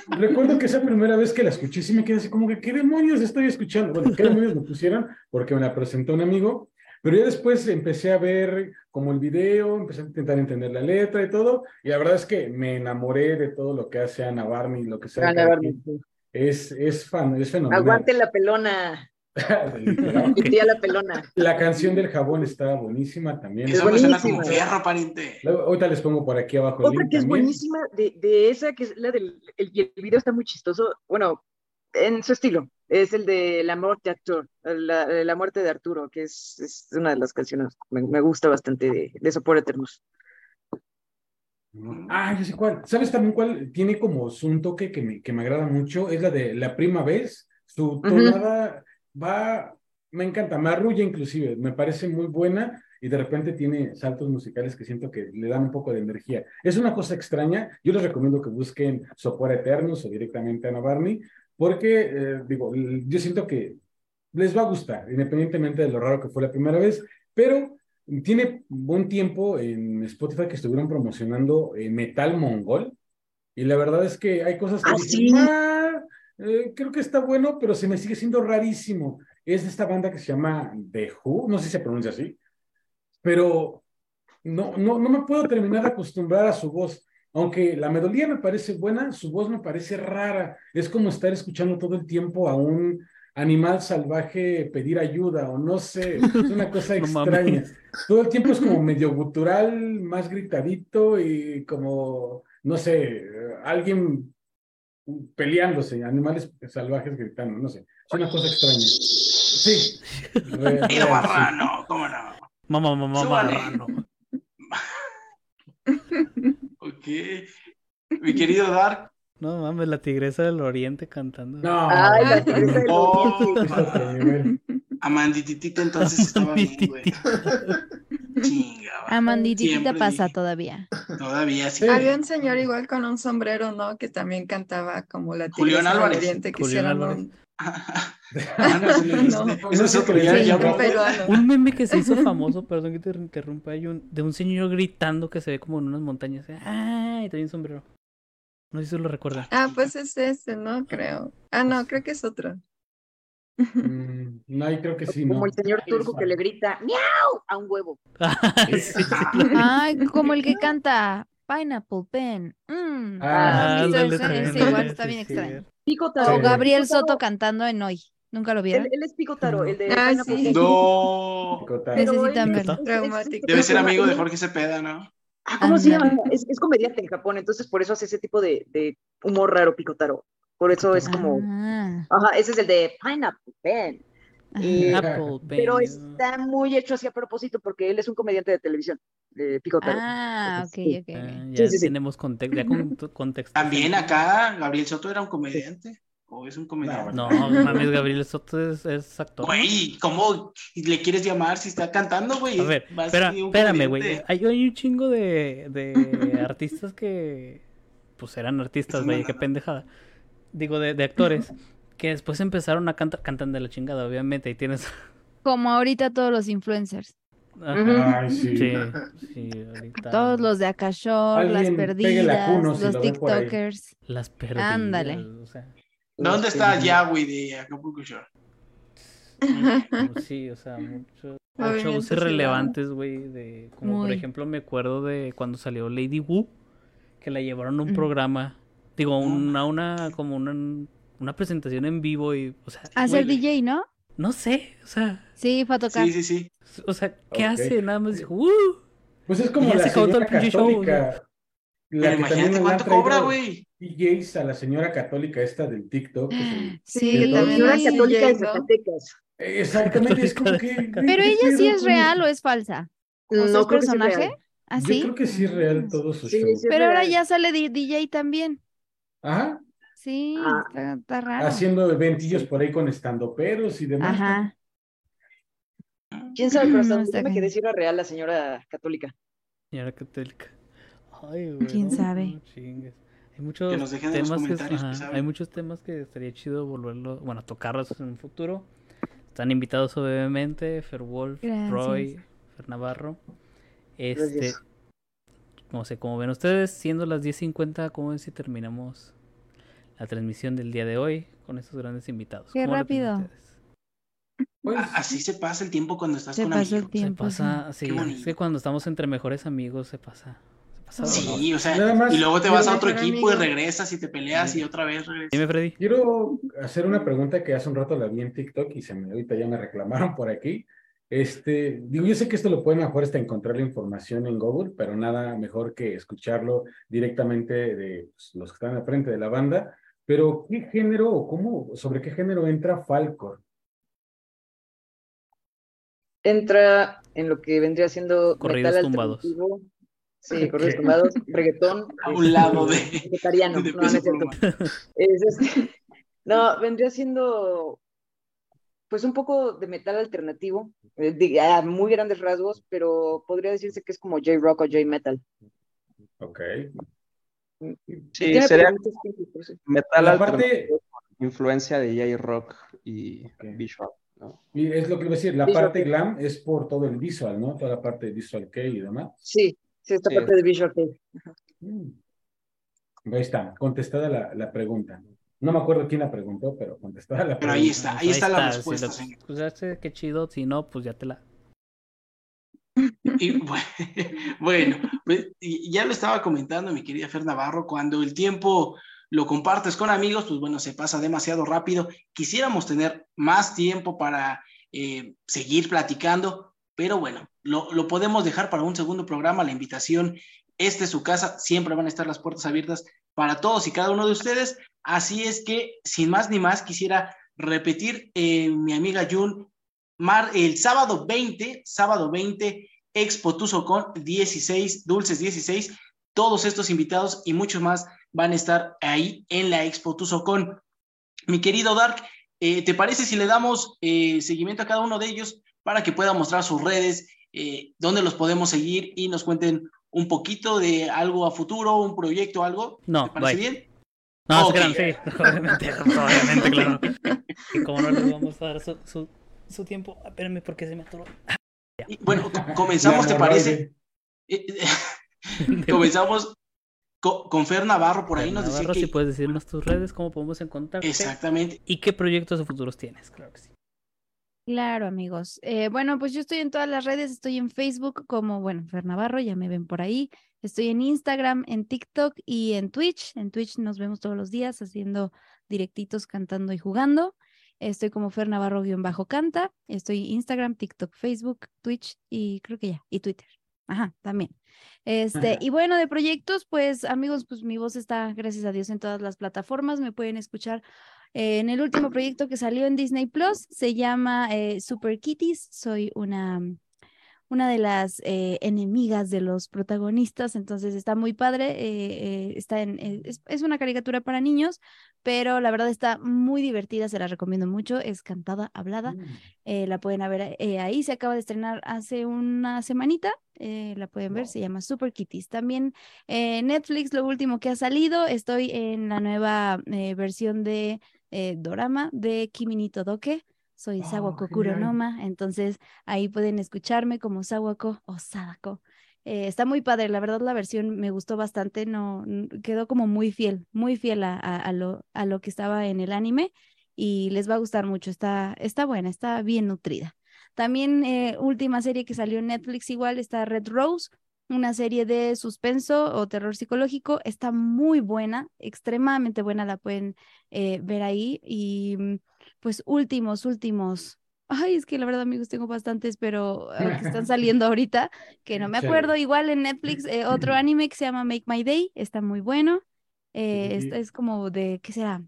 Recuerdo que esa primera vez que la escuché sí me quedé así como que, ¿qué demonios estoy escuchando? Bueno, ¿qué demonios me pusieron? Porque me la presentó un amigo, pero ya después empecé a ver como el video, empecé a intentar entender la letra y todo, y la verdad es que me enamoré de todo lo que hace Ana Barney, lo que sea. Ana Barney. Es, es, fan, es fenomenal. Aguante la pelona. Literal. Mi tía la pelona. La canción del jabón está buenísima también. Esa me suena como buenísima. fierro, pariente. Ahorita les pongo por aquí abajo el Otra link que es también. buenísima de, de esa, que es la del. El, el video está muy chistoso. Bueno, en su estilo. Es el de La muerte de Arturo. La, la muerte de Arturo, que es, es una de las canciones. Me, me gusta bastante de, de Sopor Eternus. Ah, yo sé cuál. ¿Sabes también cuál tiene como un toque que me, que me agrada mucho? Es la de La Prima Vez. Su tonada va, me encanta, me arrulla inclusive, me parece muy buena y de repente tiene saltos musicales que siento que le dan un poco de energía. Es una cosa extraña, yo les recomiendo que busquen Sopor Eternos o directamente Ana Barney, porque, eh, digo, yo siento que les va a gustar, independientemente de lo raro que fue la primera vez, pero tiene buen tiempo en Spotify que estuvieron promocionando eh, Metal Mongol y la verdad es que hay cosas que ¿Ah, dije, sí? "Ah, eh, creo que está bueno, pero se me sigue siendo rarísimo. Es esta banda que se llama The Who, no sé si se pronuncia así, pero no, no, no me puedo terminar de acostumbrar a su voz. Aunque la melodía me parece buena, su voz me parece rara. Es como estar escuchando todo el tiempo a un animal salvaje pedir ayuda o no sé, es una cosa extraña. Todo el tiempo es como medio gutural, más gritadito y como, no sé, alguien peleándose, animales salvajes gritando, no sé. Es una cosa extraña. Sí. Re-. Mamá, mamá. Ok. Mi querido Dark. No mames, la tigresa del oriente cantando. No. Ay, la tigresa del Oh. oriente. Amandititita entonces estaba bien, güey. Chinga, va. Amanditita Siempre pasa dije. todavía. Todavía sí. Había un señor igual con un sombrero, ¿no? Que también cantaba como la Julián Álvarez. Oriente, que Julián hicieron Álvarez. un- Ah, no, ese no es- No. ese es otro, ya, Sí, ya un hablamos. peruano. Un meme que se hizo famoso, perdón que te interrumpa, hay un, de un señor gritando que se ve como en unas montañas. ¡Ah! Y trae un sombrero. No sé si lo recuerdan. Ah, pues es este, ¿no? Creo. Ah, no, creo que es otro. Mm, No, ahí creo que sí, Como ¿no? el señor turco que le grita ¡Miau! a un huevo. Lo- Ay, como el que canta Pineapple Pen. Mm. Ah, ¿has visto ándale, ese? también, Ese igual está bien sí. extraño. Pico O Taro. Gabriel Pico Taro, Soto cantando en Hoy. ¿Nunca lo vieron? Él, él es Pico Taro, el de Ah, Pineapple sí. No. Necesitan verlo. es- es- Traumático. Debe ser ¿cómo se amigo de? Jorge Cepeda, ¿no? Ah, ¿Cómo se Ándale. llama? Es, es comediante en Japón, entonces por eso hace ese tipo de, de humor raro, Picotaro. Por eso es como. Ah, Ajá, ese es el de Pineapple Pen. Y- Apple Pero está muy hecho así a propósito porque él es un comediante de televisión, de Picotaro. ah, ok, Sí. ok. Ah, ok. ya Sí, sí, sí. tenemos contexto. Ya con tu- contexto. También acá Gabriel Soto era un comediante. ¿O es un comediante? No, mames, Gabriel Soto es, es actor. Güey, ¿cómo le quieres llamar si está cantando, güey? A ver, Más espera, espérame, güey. Hay, hay un chingo de, de artistas que. Pues eran artistas, güey, qué ¿no? pendejada. Digo, de, de actores. que después empezaron a cantar. Cantan de la chingada, obviamente. Y tienes. Como ahorita todos los influencers. Ay, sí. Sí, sí, ahorita. Todos los de Akashor, las perdidas, Kuno si los lo por. TikTokers. Las perdidas. Ándale. O sea, ¿Dónde está Yahweh de Acapulco Shore? como sí, o sea, muchos Movimiento shows irrelevantes, güey. De, como por Muy. ejemplo, me acuerdo de cuando salió Lady Wu, que la llevaron a un Ujú. programa. Digo, una, una, como una, una presentación en vivo y, o sea, güey, DJ, ¿no? no sé, o sea, Sí, fue a tocar. Sí, sí, sí. o sea, ¿qué hace? Nada más dijo, "Uh". Pues es como la señora pinche show, católica. La Pero que imagínate cuánto cobra, güey. DJs a la señora católica esta del TikTok. que Sí, Que que también Señora católica de. Zacatecas. Exactamente, es como que. Pero ¿qué ella sí es real o es falsa. ¿O No, que sí personaje? real. ¿Ah, Yo creo que sí es real Ah. todo su Sí, show. Pero ahora ya sale DJ también. Ajá. Sí, Ah. está, está raro. Haciendo eventillos por ahí con estandoperos y demás. Ajá. ¿Quién sabe? Pero No, está si era real la señora católica. Señora católica. Ay, güey. ¿Quién no, sabe? no chingues. Hay muchos Que nos dejen en los temas que, ajá, hay muchos temas que estaría chido volverlo, bueno, tocarlos en un futuro. Están invitados obviamente Fer Wolf, Gracias. Roy, Fer Navarro. Este, Gracias. no sé, como ven ustedes, siendo las 10.50, ¿cómo ven si terminamos la transmisión del día de hoy con estos grandes invitados? Qué ¿Cómo lo piensan rápido. Pues, Así se pasa el tiempo cuando estás Se con amigos. Se tiempo. sí. pasa, sí, Qué es que cuando estamos entre mejores amigos se pasa. Se pasa. Sí, o sea, más, y luego te vas a otro equipo y regresas y te peleas y otra vez regresas. Dime, Freddy. Quiero hacer una pregunta que hace un rato la vi en TikTok y se me, ahorita ya me reclamaron por aquí. Este, digo, yo sé que esto lo pueden mejor hasta encontrar la información en Google, pero nada mejor que escucharlo directamente de pues, los que están al frente de la banda. Pero, ¿qué género o cómo, sobre qué género entra Falcor? Entra en lo que vendría siendo Corridos metal tumbados. alternativo. Sí, corridos tumbados, reggaetón. A un lado de- Vegetariano. de no, no es cierto. Este- no, vendría siendo pues un poco de metal alternativo, eh, de- a muy grandes rasgos, pero podría decirse que es como J-Rock o J-Metal. Ok. Sí, sería metal La parte- influencia de J-Rock y Ok. Visual, ¿no? Y es lo que iba a decir, la Visual parte glam es por todo el visual, ¿no? Toda la parte de visual kei y demás. Sí, sí, esta Sí. parte de Visual Kei. Mm. Ahí está, contestada la, la pregunta. No me acuerdo quién la preguntó, pero contestada la Pero pregunta. ahí está, ahí está la si respuesta, lo señor. escuchaste, qué chido. Si no, pues ya te la. Y bu- bueno, ya lo estaba comentando mi querida Fer Navarro, cuando el tiempo lo compartes con amigos, pues bueno, se pasa demasiado rápido. Quisiéramos tener más tiempo para eh, seguir platicando, pero bueno, lo, lo podemos dejar para un segundo programa. La invitación, esta es su casa, siempre van a estar las puertas abiertas para todos y cada uno de ustedes. Así es que, sin más ni más, quisiera repetir, eh, mi amiga Jun, el sábado 20, sábado 20, Expo Tuzocon 16, Dulces 16, todos estos invitados y muchos más van a estar ahí en la Expo Tuzocon. Mi querido Dark, eh, ¿te parece si le damos eh, seguimiento a cada uno de ellos para que pueda mostrar sus redes, eh, dónde los podemos seguir y nos cuenten un poquito de algo a futuro, un proyecto, algo? No, ¿Te parece bye. bien? No, Ok. se crean, sí, obviamente, obviamente, claro. Y como no les vamos a dar su, su, su tiempo, espérenme porque se me atoró. Y, bueno, co- comenzamos, ¿te parece? Eh, eh, comenzamos co- con Fer Navarro, por ahí nos decía Navarro, que... si puedes decirnos tus redes, cómo podemos encontrarte Exactamente. y qué proyectos o futuros tienes, claro que sí. Claro, amigos. Eh, bueno, pues yo estoy en todas las redes, estoy en Facebook como, bueno, Fer Navarro, ya me ven por ahí. Estoy en Instagram, en TikTok y en Twitch. En Twitch nos vemos todos los días haciendo directitos, cantando y jugando. Estoy como Fer Navarro-canta. Estoy Instagram, TikTok, Facebook, Twitch y creo que ya, y Twitter. Ajá, también. Este, y bueno, de proyectos, pues amigos, pues mi voz está, gracias a Dios, en todas las plataformas. Me pueden escuchar eh, en el último proyecto que salió en Disney Plus. Se llama eh, Super Kitties. Soy una, una de las eh, enemigas de los protagonistas, entonces está muy padre. eh, eh, está en, es, es una caricatura para niños, pero la verdad está muy divertida, se la recomiendo mucho. Es cantada, hablada. Eh, la pueden ver ahí, se acaba de estrenar hace una semanita, la pueden ver, se llama Super Kitties. También Netflix, lo último que ha salido, estoy en la nueva versión de Dorama de Kimi ni Todoke, soy Oh, Sawako. Kuronoma, entonces ahí pueden escucharme como Sawako o Sadako. Eh, está muy padre, la verdad la versión me gustó bastante, no quedó como muy fiel, muy fiel a, a- a lo, a lo que estaba en el anime y les va a gustar mucho, está, está buena, está bien nutrida. También eh, última serie que salió en Netflix igual está Red Rose, una serie de suspenso o terror psicológico, está muy buena, extremadamente buena, la pueden eh, ver ahí y mm, pues últimos, últimos. Ay, es que la verdad, amigos, tengo bastantes, pero ah, que están saliendo ahorita, que no me acuerdo. Igual en Netflix, eh, otro anime que se llama Make My Day, está muy bueno. Eh, sí, es como de, ¿qué será?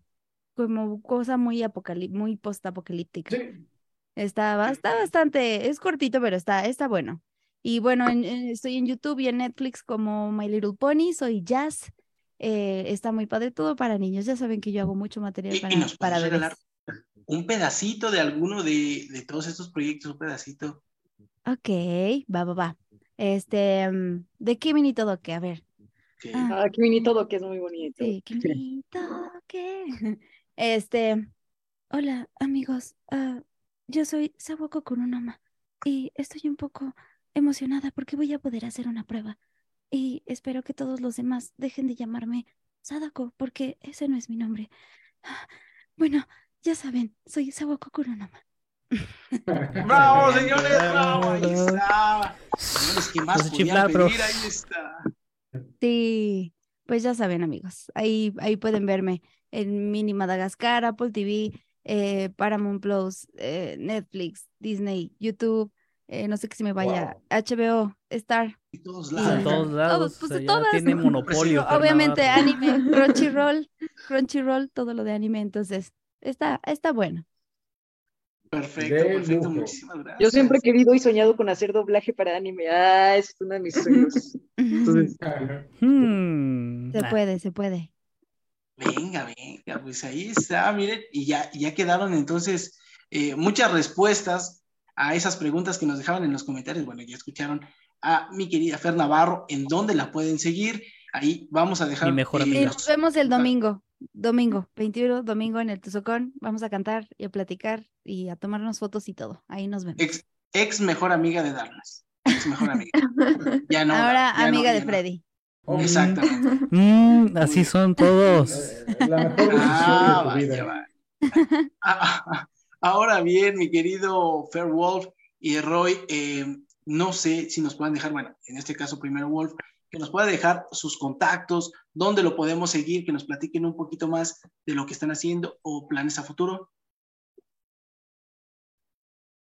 Como cosa muy apocalí muy post-apocalíptica. Sí. Está, está bastante, es cortito, pero está, está bueno. Y bueno, en- en- estoy en YouTube y en Netflix como My Little Pony, soy Jazz. eh, está muy padre, todo para niños. Ya saben que yo hago mucho material Y- y para, nos para bebés. regalar un pedacito de alguno de, de todos estos proyectos, un pedacito. Ok, va, va, va. Este, mm, ¿de qué mini todo que? A ver. que- Ah, Ah, qué bonito, que es muy bonito. sí, qué mini que. Este, hola, amigos. ah, yo soy Sawako Kuronoma y estoy un poco emocionada porque voy a poder hacer una prueba. Y espero que todos los demás dejen de llamarme Sadako porque ese no es mi nombre. Ah, Bueno, ya saben, soy Sawako Kuronoma. ¡Bravo, señores! ¡Bravo! Ahí Bravo. está. Señores, ¿qué más No se podían chifla, pero- pedir? Ahí está. Sí, pues ya saben, amigos. Ahí, ahí pueden verme en Mini Madagascar, Apple TV, eh, Paramount Plus, eh, Netflix, Disney, YouTube, eh, no sé qué se me vaya, HBO, Star, todos Y- En lados. todos lados, pues, o de sea, ya todas. tiene monopolio. Obviamente anime, Crunchyroll, Crunchyroll, todo lo de anime, entonces está, está bueno. Perfecto, perfecto. Muchísimas gracias. Yo siempre he querido y soñado con hacer doblaje para anime. Ah, es uno de mis sueños. Entonces, Hmm, Se ah, puede, se puede. Venga, venga, pues ahí está, miren, y ya, ya quedaron entonces eh, muchas respuestas a esas preguntas que nos dejaban en los comentarios. Bueno, ya escucharon a mi querida Fer Navarro, en dónde la pueden seguir. Ahí vamos a dejar. Mi mejor eh, Mira. nos vemos el Ah. domingo, domingo, 21, domingo en el Tuzocón. Vamos a cantar y a platicar y a tomarnos fotos y todo. Ahí nos vemos. Ex, ex mejor amiga de Darlas. Ex mejor amiga. Ya no. Ahora ya amiga de no. Freddy. Exactamente. mm, así son todos. La mejor decisión Ah, de tu vaya, vida. vaya. Ah, Ahora bien, mi querido Fair Wolf y Roy, eh, no sé si nos puedan dejar, bueno, en este caso primero Wolf, que nos pueda dejar sus contactos, dónde lo podemos seguir, que nos platiquen un poquito más de lo que están haciendo o planes a futuro.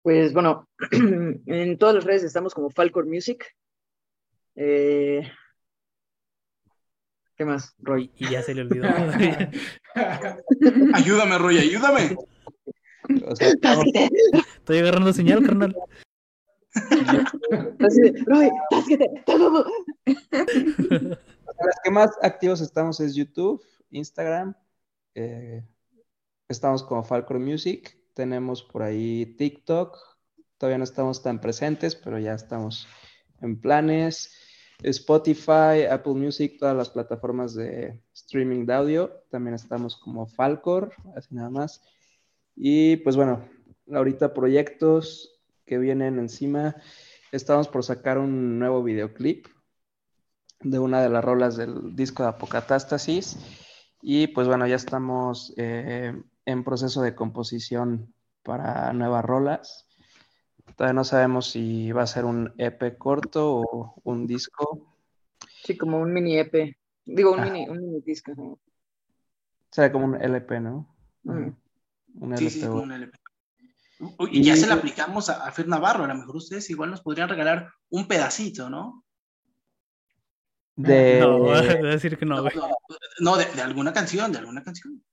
pues bueno, en todas las redes estamos como Falcor Music. Eh, ¿Qué más, Roy? Y, ya se le olvidó. Ayúdame, Roy, ayúdame. O sea, estamos- Estoy agarrando señal, carnal. Las que más activos estamos es YouTube, Instagram, eh, estamos como Falcor Music, tenemos por ahí TikTok, todavía no estamos tan presentes, pero ya estamos en planes. Spotify, Apple Music, todas las plataformas de streaming de audio, también estamos como Falcor, así nada más. Y pues bueno, ahorita proyectos que vienen encima, estamos por sacar un nuevo videoclip de una de las rolas del disco de Apocatástasis. Y pues bueno, ya estamos eh, en proceso de composición para nuevas rolas. Todavía no sabemos si va a ser un EP corto o un disco. Sí, como un mini EP. Digo, un Ah. mini, un mini disco. sea, como un LP, ¿no? Mm. Un Sí, LP. sí, como un LP. Y ya se la aplicamos a, a Fer Navarro, a lo mejor ustedes igual nos podrían regalar un pedacito, ¿no? De, No, voy a decir que no, güey. No, no, de, de alguna canción, de alguna canción,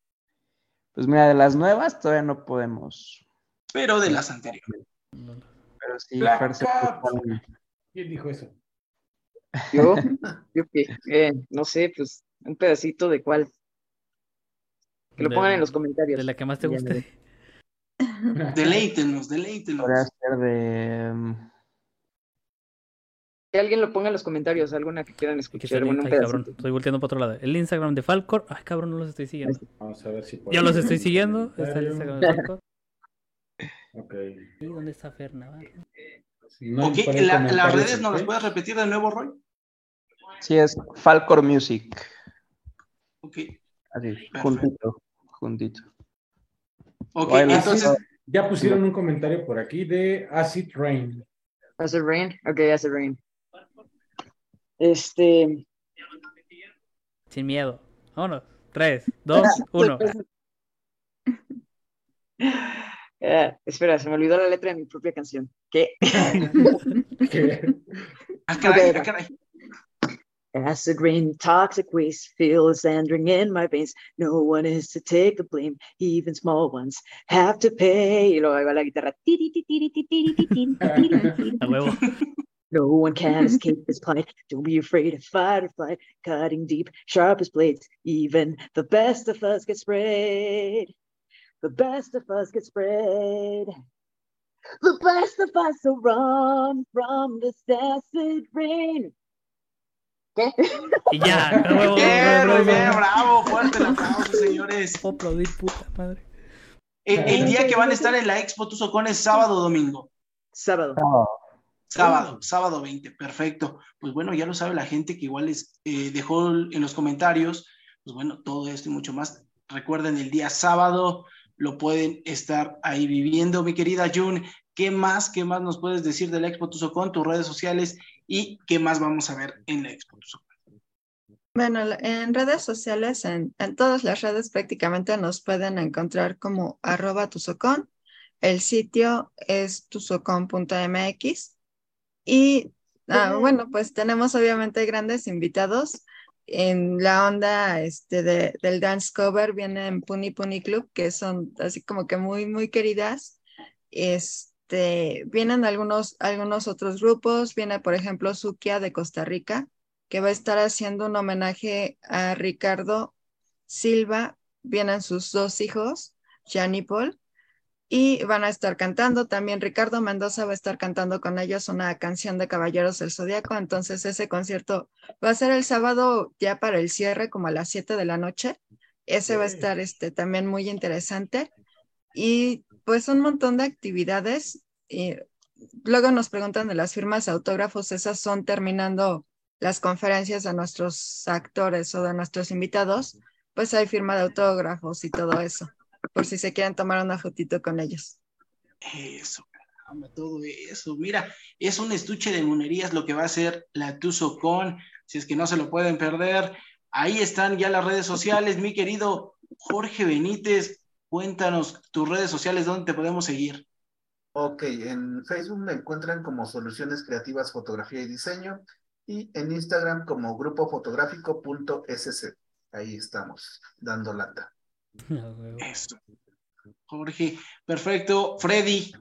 pues mira, de las nuevas todavía no podemos. pero de las anteriores. Pero sí, Fer se ¿Quién dijo eso? Yo, yo qué, eh, no sé, pues un pedacito de cuál. Que lo De- pongan en los comentarios. De la que más te Ya guste. Deleítenos, deleítenos. podría ser de. mm, Que alguien lo ponga en los comentarios, alguna que quieran escuchar. bueno, ay, cabrón, estoy volteando para otro lado. El Instagram de Falcor. Ay, cabrón, no los estoy siguiendo. Vamos a ver si Ya los estoy siguiendo. Está el Instagram de Falcor. Ok. ¿Y dónde está Fer Navarro? No ok, la- las redes nos ¿ok? las puedes repetir de nuevo, Roy. Sí, es Falcor Music. Ok, Así, Perfecto. juntito. Juntito. Ok, Bueno, entonces, Ya pusieron un comentario por aquí de Acid Rain. Acid Rain, ok, Acid Rain. Este, Sin miedo. Vámonos. 3, 2, 1. ah, espera, se me olvidó la letra de mi propia canción. ¿Qué? Que- ah, caray, ok, ah, va. caray. Acid rain, toxic waste, feels entering in my veins. No one is to take the blame, even small ones have to pay. Y luego la guitarra. No one can escape this plight. Don't be afraid of fight or flight. Cutting deep, sharp as blades. Even the best of us get sprayed. The best of us get sprayed. The best of us will run from this acid rain. ¿Qué? Y ya. Bien, muy bravo, bien, bravo. fuerte el aplauso, señores. Puedo aplaudir, puta madre. El, el día que van a estar en la Expo Tuzocón es sábado o domingo. Sábado. Sábado, sábado 20, perfecto. Pues bueno, ya lo sabe la gente que igual les eh, dejó en los comentarios, pues bueno, todo esto y mucho más. Recuerden, el día sábado lo pueden estar ahí viviendo. Mi querida June, ¿qué más, qué más nos puedes decir de la Expo Tuzocón, tus redes sociales y qué más vamos a ver en la Expo? Bueno, en redes sociales, en, en todas las redes prácticamente nos pueden encontrar como arroba tuzocón. El sitio es tuzocón.mx. Y ah, bueno, pues tenemos obviamente grandes invitados. En la onda este, de, del dance cover vienen Puni Puni Club, que son así como que muy, muy queridas. Este, vienen algunos, algunos otros grupos. Viene, por ejemplo, Sukia de Costa Rica que va a estar haciendo un homenaje a Ricardo Silva. Vienen sus dos hijos, Jan y Paul, y van a estar cantando. También Ricardo Mendoza va a estar cantando con ellos una canción de Caballeros del Zodíaco. Entonces ese concierto va a ser el sábado ya para el cierre, como a las 7 de la noche. Ese va a estar este, también muy interesante. Y pues un montón de actividades. Y luego nos preguntan de las firmas de autógrafos. Esas son terminando las conferencias de nuestros actores o de nuestros invitados, pues hay firma de autógrafos y todo eso, por si se quieren tomar una fotito con ellos. Eso, caramba, todo eso. Mira, es un estuche de monerías lo que va a ser la Tuzocón, si es que no se lo pueden perder. Ahí están ya las redes sociales, mi querido Jorge Benítez. Cuéntanos tus redes sociales, ¿dónde te podemos seguir? Ok, en Facebook me encuentran como Soluciones Creativas Fotografía y Diseño. y en Instagram como grupofotográfico.sc. Ahí estamos, dando lata. Eso. Jorge, perfecto. Freddy.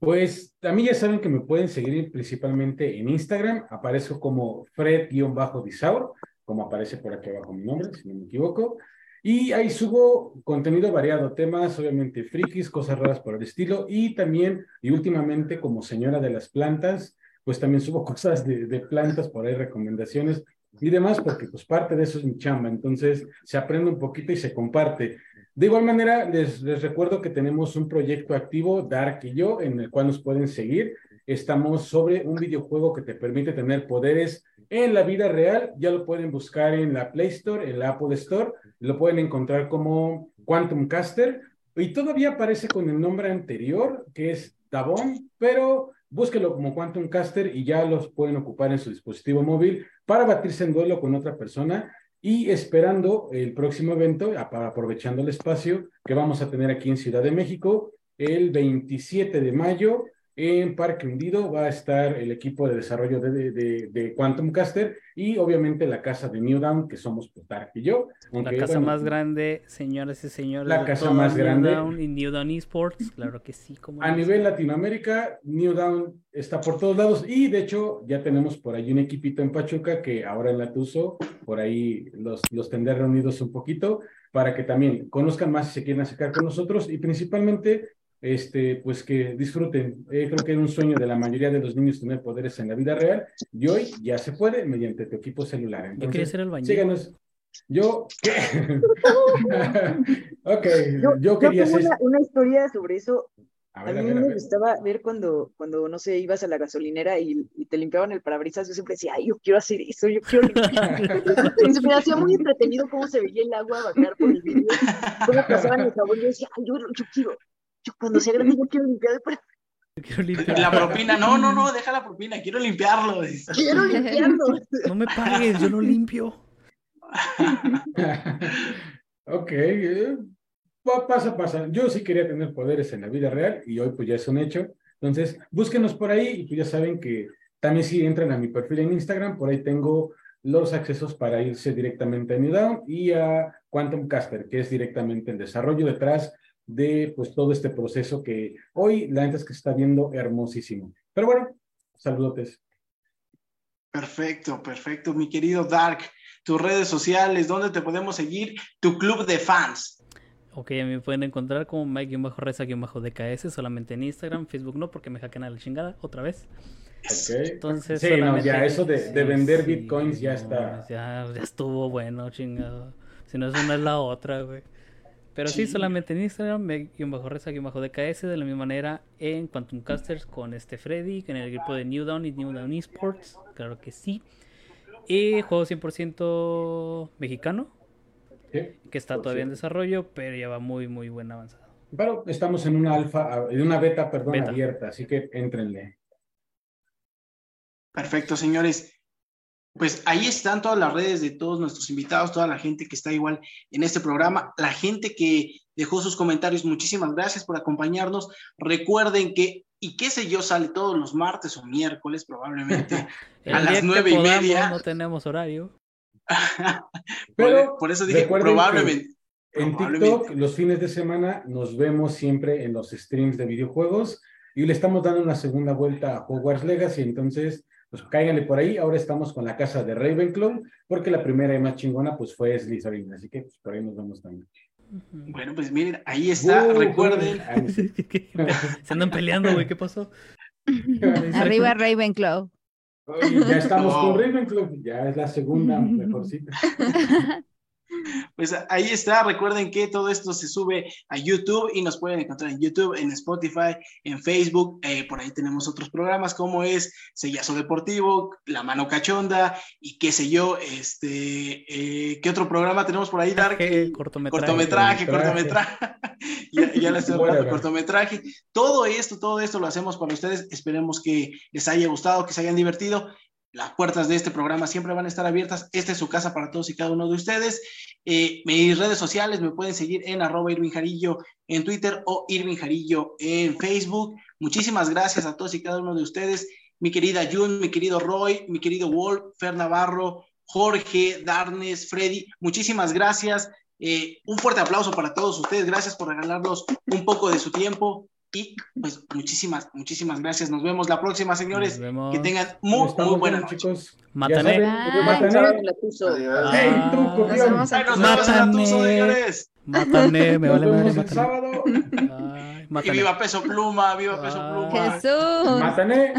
Pues a mí ya saben que me pueden seguir principalmente en Instagram. Aparezco como Fred-Disaur, como aparece por aquí abajo mi nombre, si no me equivoco. Y ahí subo contenido variado, temas obviamente frikis, cosas raras por el estilo. Y también, y últimamente como señora de las plantas, pues también subo cosas de, plantas por ahí, recomendaciones y demás, porque pues parte de eso es mi chamba. Entonces se aprende un poquito y se comparte. De igual manera, les, les, recuerdo que tenemos un proyecto activo, Dark y yo, en el cual nos pueden seguir. Estamos sobre un videojuego que te permite tener poderes en la vida real. Ya lo pueden buscar en la Play Store, en la Apple Store. Lo pueden encontrar como Quantum Caster. Y todavía aparece con el nombre anterior, que es Davon, pero búsquelo como Quantum Caster y ya los pueden ocupar en su dispositivo móvil para batirse en duelo con otra persona y esperando el próximo evento, aprovechando el espacio que vamos a tener aquí en Ciudad de México, el 27 de mayo en Parque Hundido va a estar el equipo de desarrollo de, de, de Quantum Caster y obviamente la casa de New Down, que somos Plutarch y yo. la casa bueno, más grande, señoras y señores. La casa más New grande. Down y New Down Esports, claro que sí. Como a nivel Latinoamérica, New Down está por todos lados y de hecho ya tenemos por ahí un equipito en Pachuca que ahora en la Tuso, por ahí los, los tendré reunidos un poquito para que también conozcan más si se quieren acercar con nosotros y principalmente este, pues que disfruten. Eh, creo que es un sueño de la mayoría de los niños tener poderes en la vida real y hoy ya se puede mediante tu equipo celular. Entonces, yo quería ser el baño. Síganos. Yo, ¿qué? ok, yo, yo quería tengo ser... una, una, historia sobre eso. A, A, ver, a mí ver, a me ver. gustaba ver cuando, cuando, no sé, ibas a la gasolinera y, y te limpiaban el parabrisas. Yo siempre decía, ay, yo quiero hacer eso, yo quiero limpiar. y se me hacía muy entretenido cómo se veía el agua bajar por el vidrio, cómo pasaban el jabón. Yo decía, ay, yo, yo quiero, yo cuando sea grande, yo quiero limpiar el parabrisas. Quiero limpiar. La propina, no, no, no, deja la propina, quiero limpiarlo. Quiero limpiarlo. No me pagues, yo lo limpio. ok, eh, pasa, pasa. Yo sí quería tener poderes en la vida real y hoy pues ya es un hecho. Entonces, búsquenos por ahí y pues ya saben que también si entran a mi perfil en Instagram, por ahí tengo los accesos para irse directamente a New Down y a Quantum Caster, que es directamente el desarrollo detrás de pues todo este proceso que hoy la gente es que se está viendo hermosísimo. Pero bueno, saludotes. Perfecto, perfecto, mi querido Dark. Tus redes sociales, ¿dónde te podemos seguir? Tu club de fans. Ok, a mí me pueden encontrar como Mike-Reza-DKS solamente en Instagram, Facebook no, porque me hackean a la chingada otra vez. Okay. Entonces, sí, solamente... no, ya eso de, de vender sí, bitcoins ya no, está. Ya, ya estuvo bueno, chingado. Si no es una es la otra, güey. Pero sí, sí solamente en Instagram, Mike-Reza-DKS, de la misma manera en Quantum Casters con este Freddy, en el grupo de New Down y New Down Esports, claro que sí. Y juego 100% mexicano, Sí, que está todavía en desarrollo, pero ya va muy, muy buen avanzado. Pero estamos en una alfa, en una beta, perdón, Beta. abierta, así que éntrenle. Perfecto, señores. Pues ahí están todas las redes de todos nuestros invitados, toda la gente que está igual en este programa, la gente que dejó sus comentarios. Muchísimas gracias por acompañarnos. Recuerden que, y qué sé yo, sale todos los martes o miércoles probablemente a las nueve y podamos, media. No tenemos horario. Pero por, por eso dije probablemente. En Probablemente. TikTok, los fines de semana, nos vemos siempre en los streams de videojuegos y le estamos dando una segunda vuelta a Hogwarts Legacy, entonces, pues cáiganle por ahí. Ahora estamos con la casa de Ravenclaw, porque la primera y más chingona, pues fue Slytherin, así que pues, por ahí nos vemos también. Bueno, pues miren, ahí está. Uh, Recuerden. sé. Se andan peleando, güey, ¿qué pasó? Arriba Ravenclaw. Oye, ya estamos No. con Ravenclaw, ya es la segunda mejorcita. Pues ahí está, recuerden que todo esto se sube a YouTube y nos pueden encontrar en YouTube, en Spotify, en Facebook, eh, por ahí tenemos otros programas como es Sellazo Deportivo, La Mano Cachonda y qué sé yo, este, eh, ¿qué otro programa tenemos por ahí, Dark? Cortometraje. Cortometraje, cortometraje. cortometraje. ya, ya les estoy hablando cortometraje. Todo esto, todo esto lo hacemos para ustedes. Esperemos que les haya gustado, que se hayan divertido. Las puertas de este programa siempre van a estar abiertas. Esta es su casa para todos y cada uno de ustedes. Eh, mis redes sociales me pueden seguir en arroba Jarillo en Twitter o Irving Jarillo en Facebook. Muchísimas gracias a todos y cada uno de ustedes. mi querida Jun, mi querido Roy, mi querido Wolf, Fer Navarro, Jorge, Darnes, Freddy, muchísimas gracias. Eh, un fuerte aplauso para todos ustedes. Gracias por regalarnos un poco de su tiempo. Y pues muchísimas, muchísimas gracias. Nos vemos la próxima, señores. Nos vemos. Que tengan muy, Estamos muy buena bien, noche. chicos. Mátame. Señores. Mátame, me vale madre, vemos el mátame. sábado. Ay, Y viva Peso Pluma, viva Peso. Pluma. Jesús. Matané.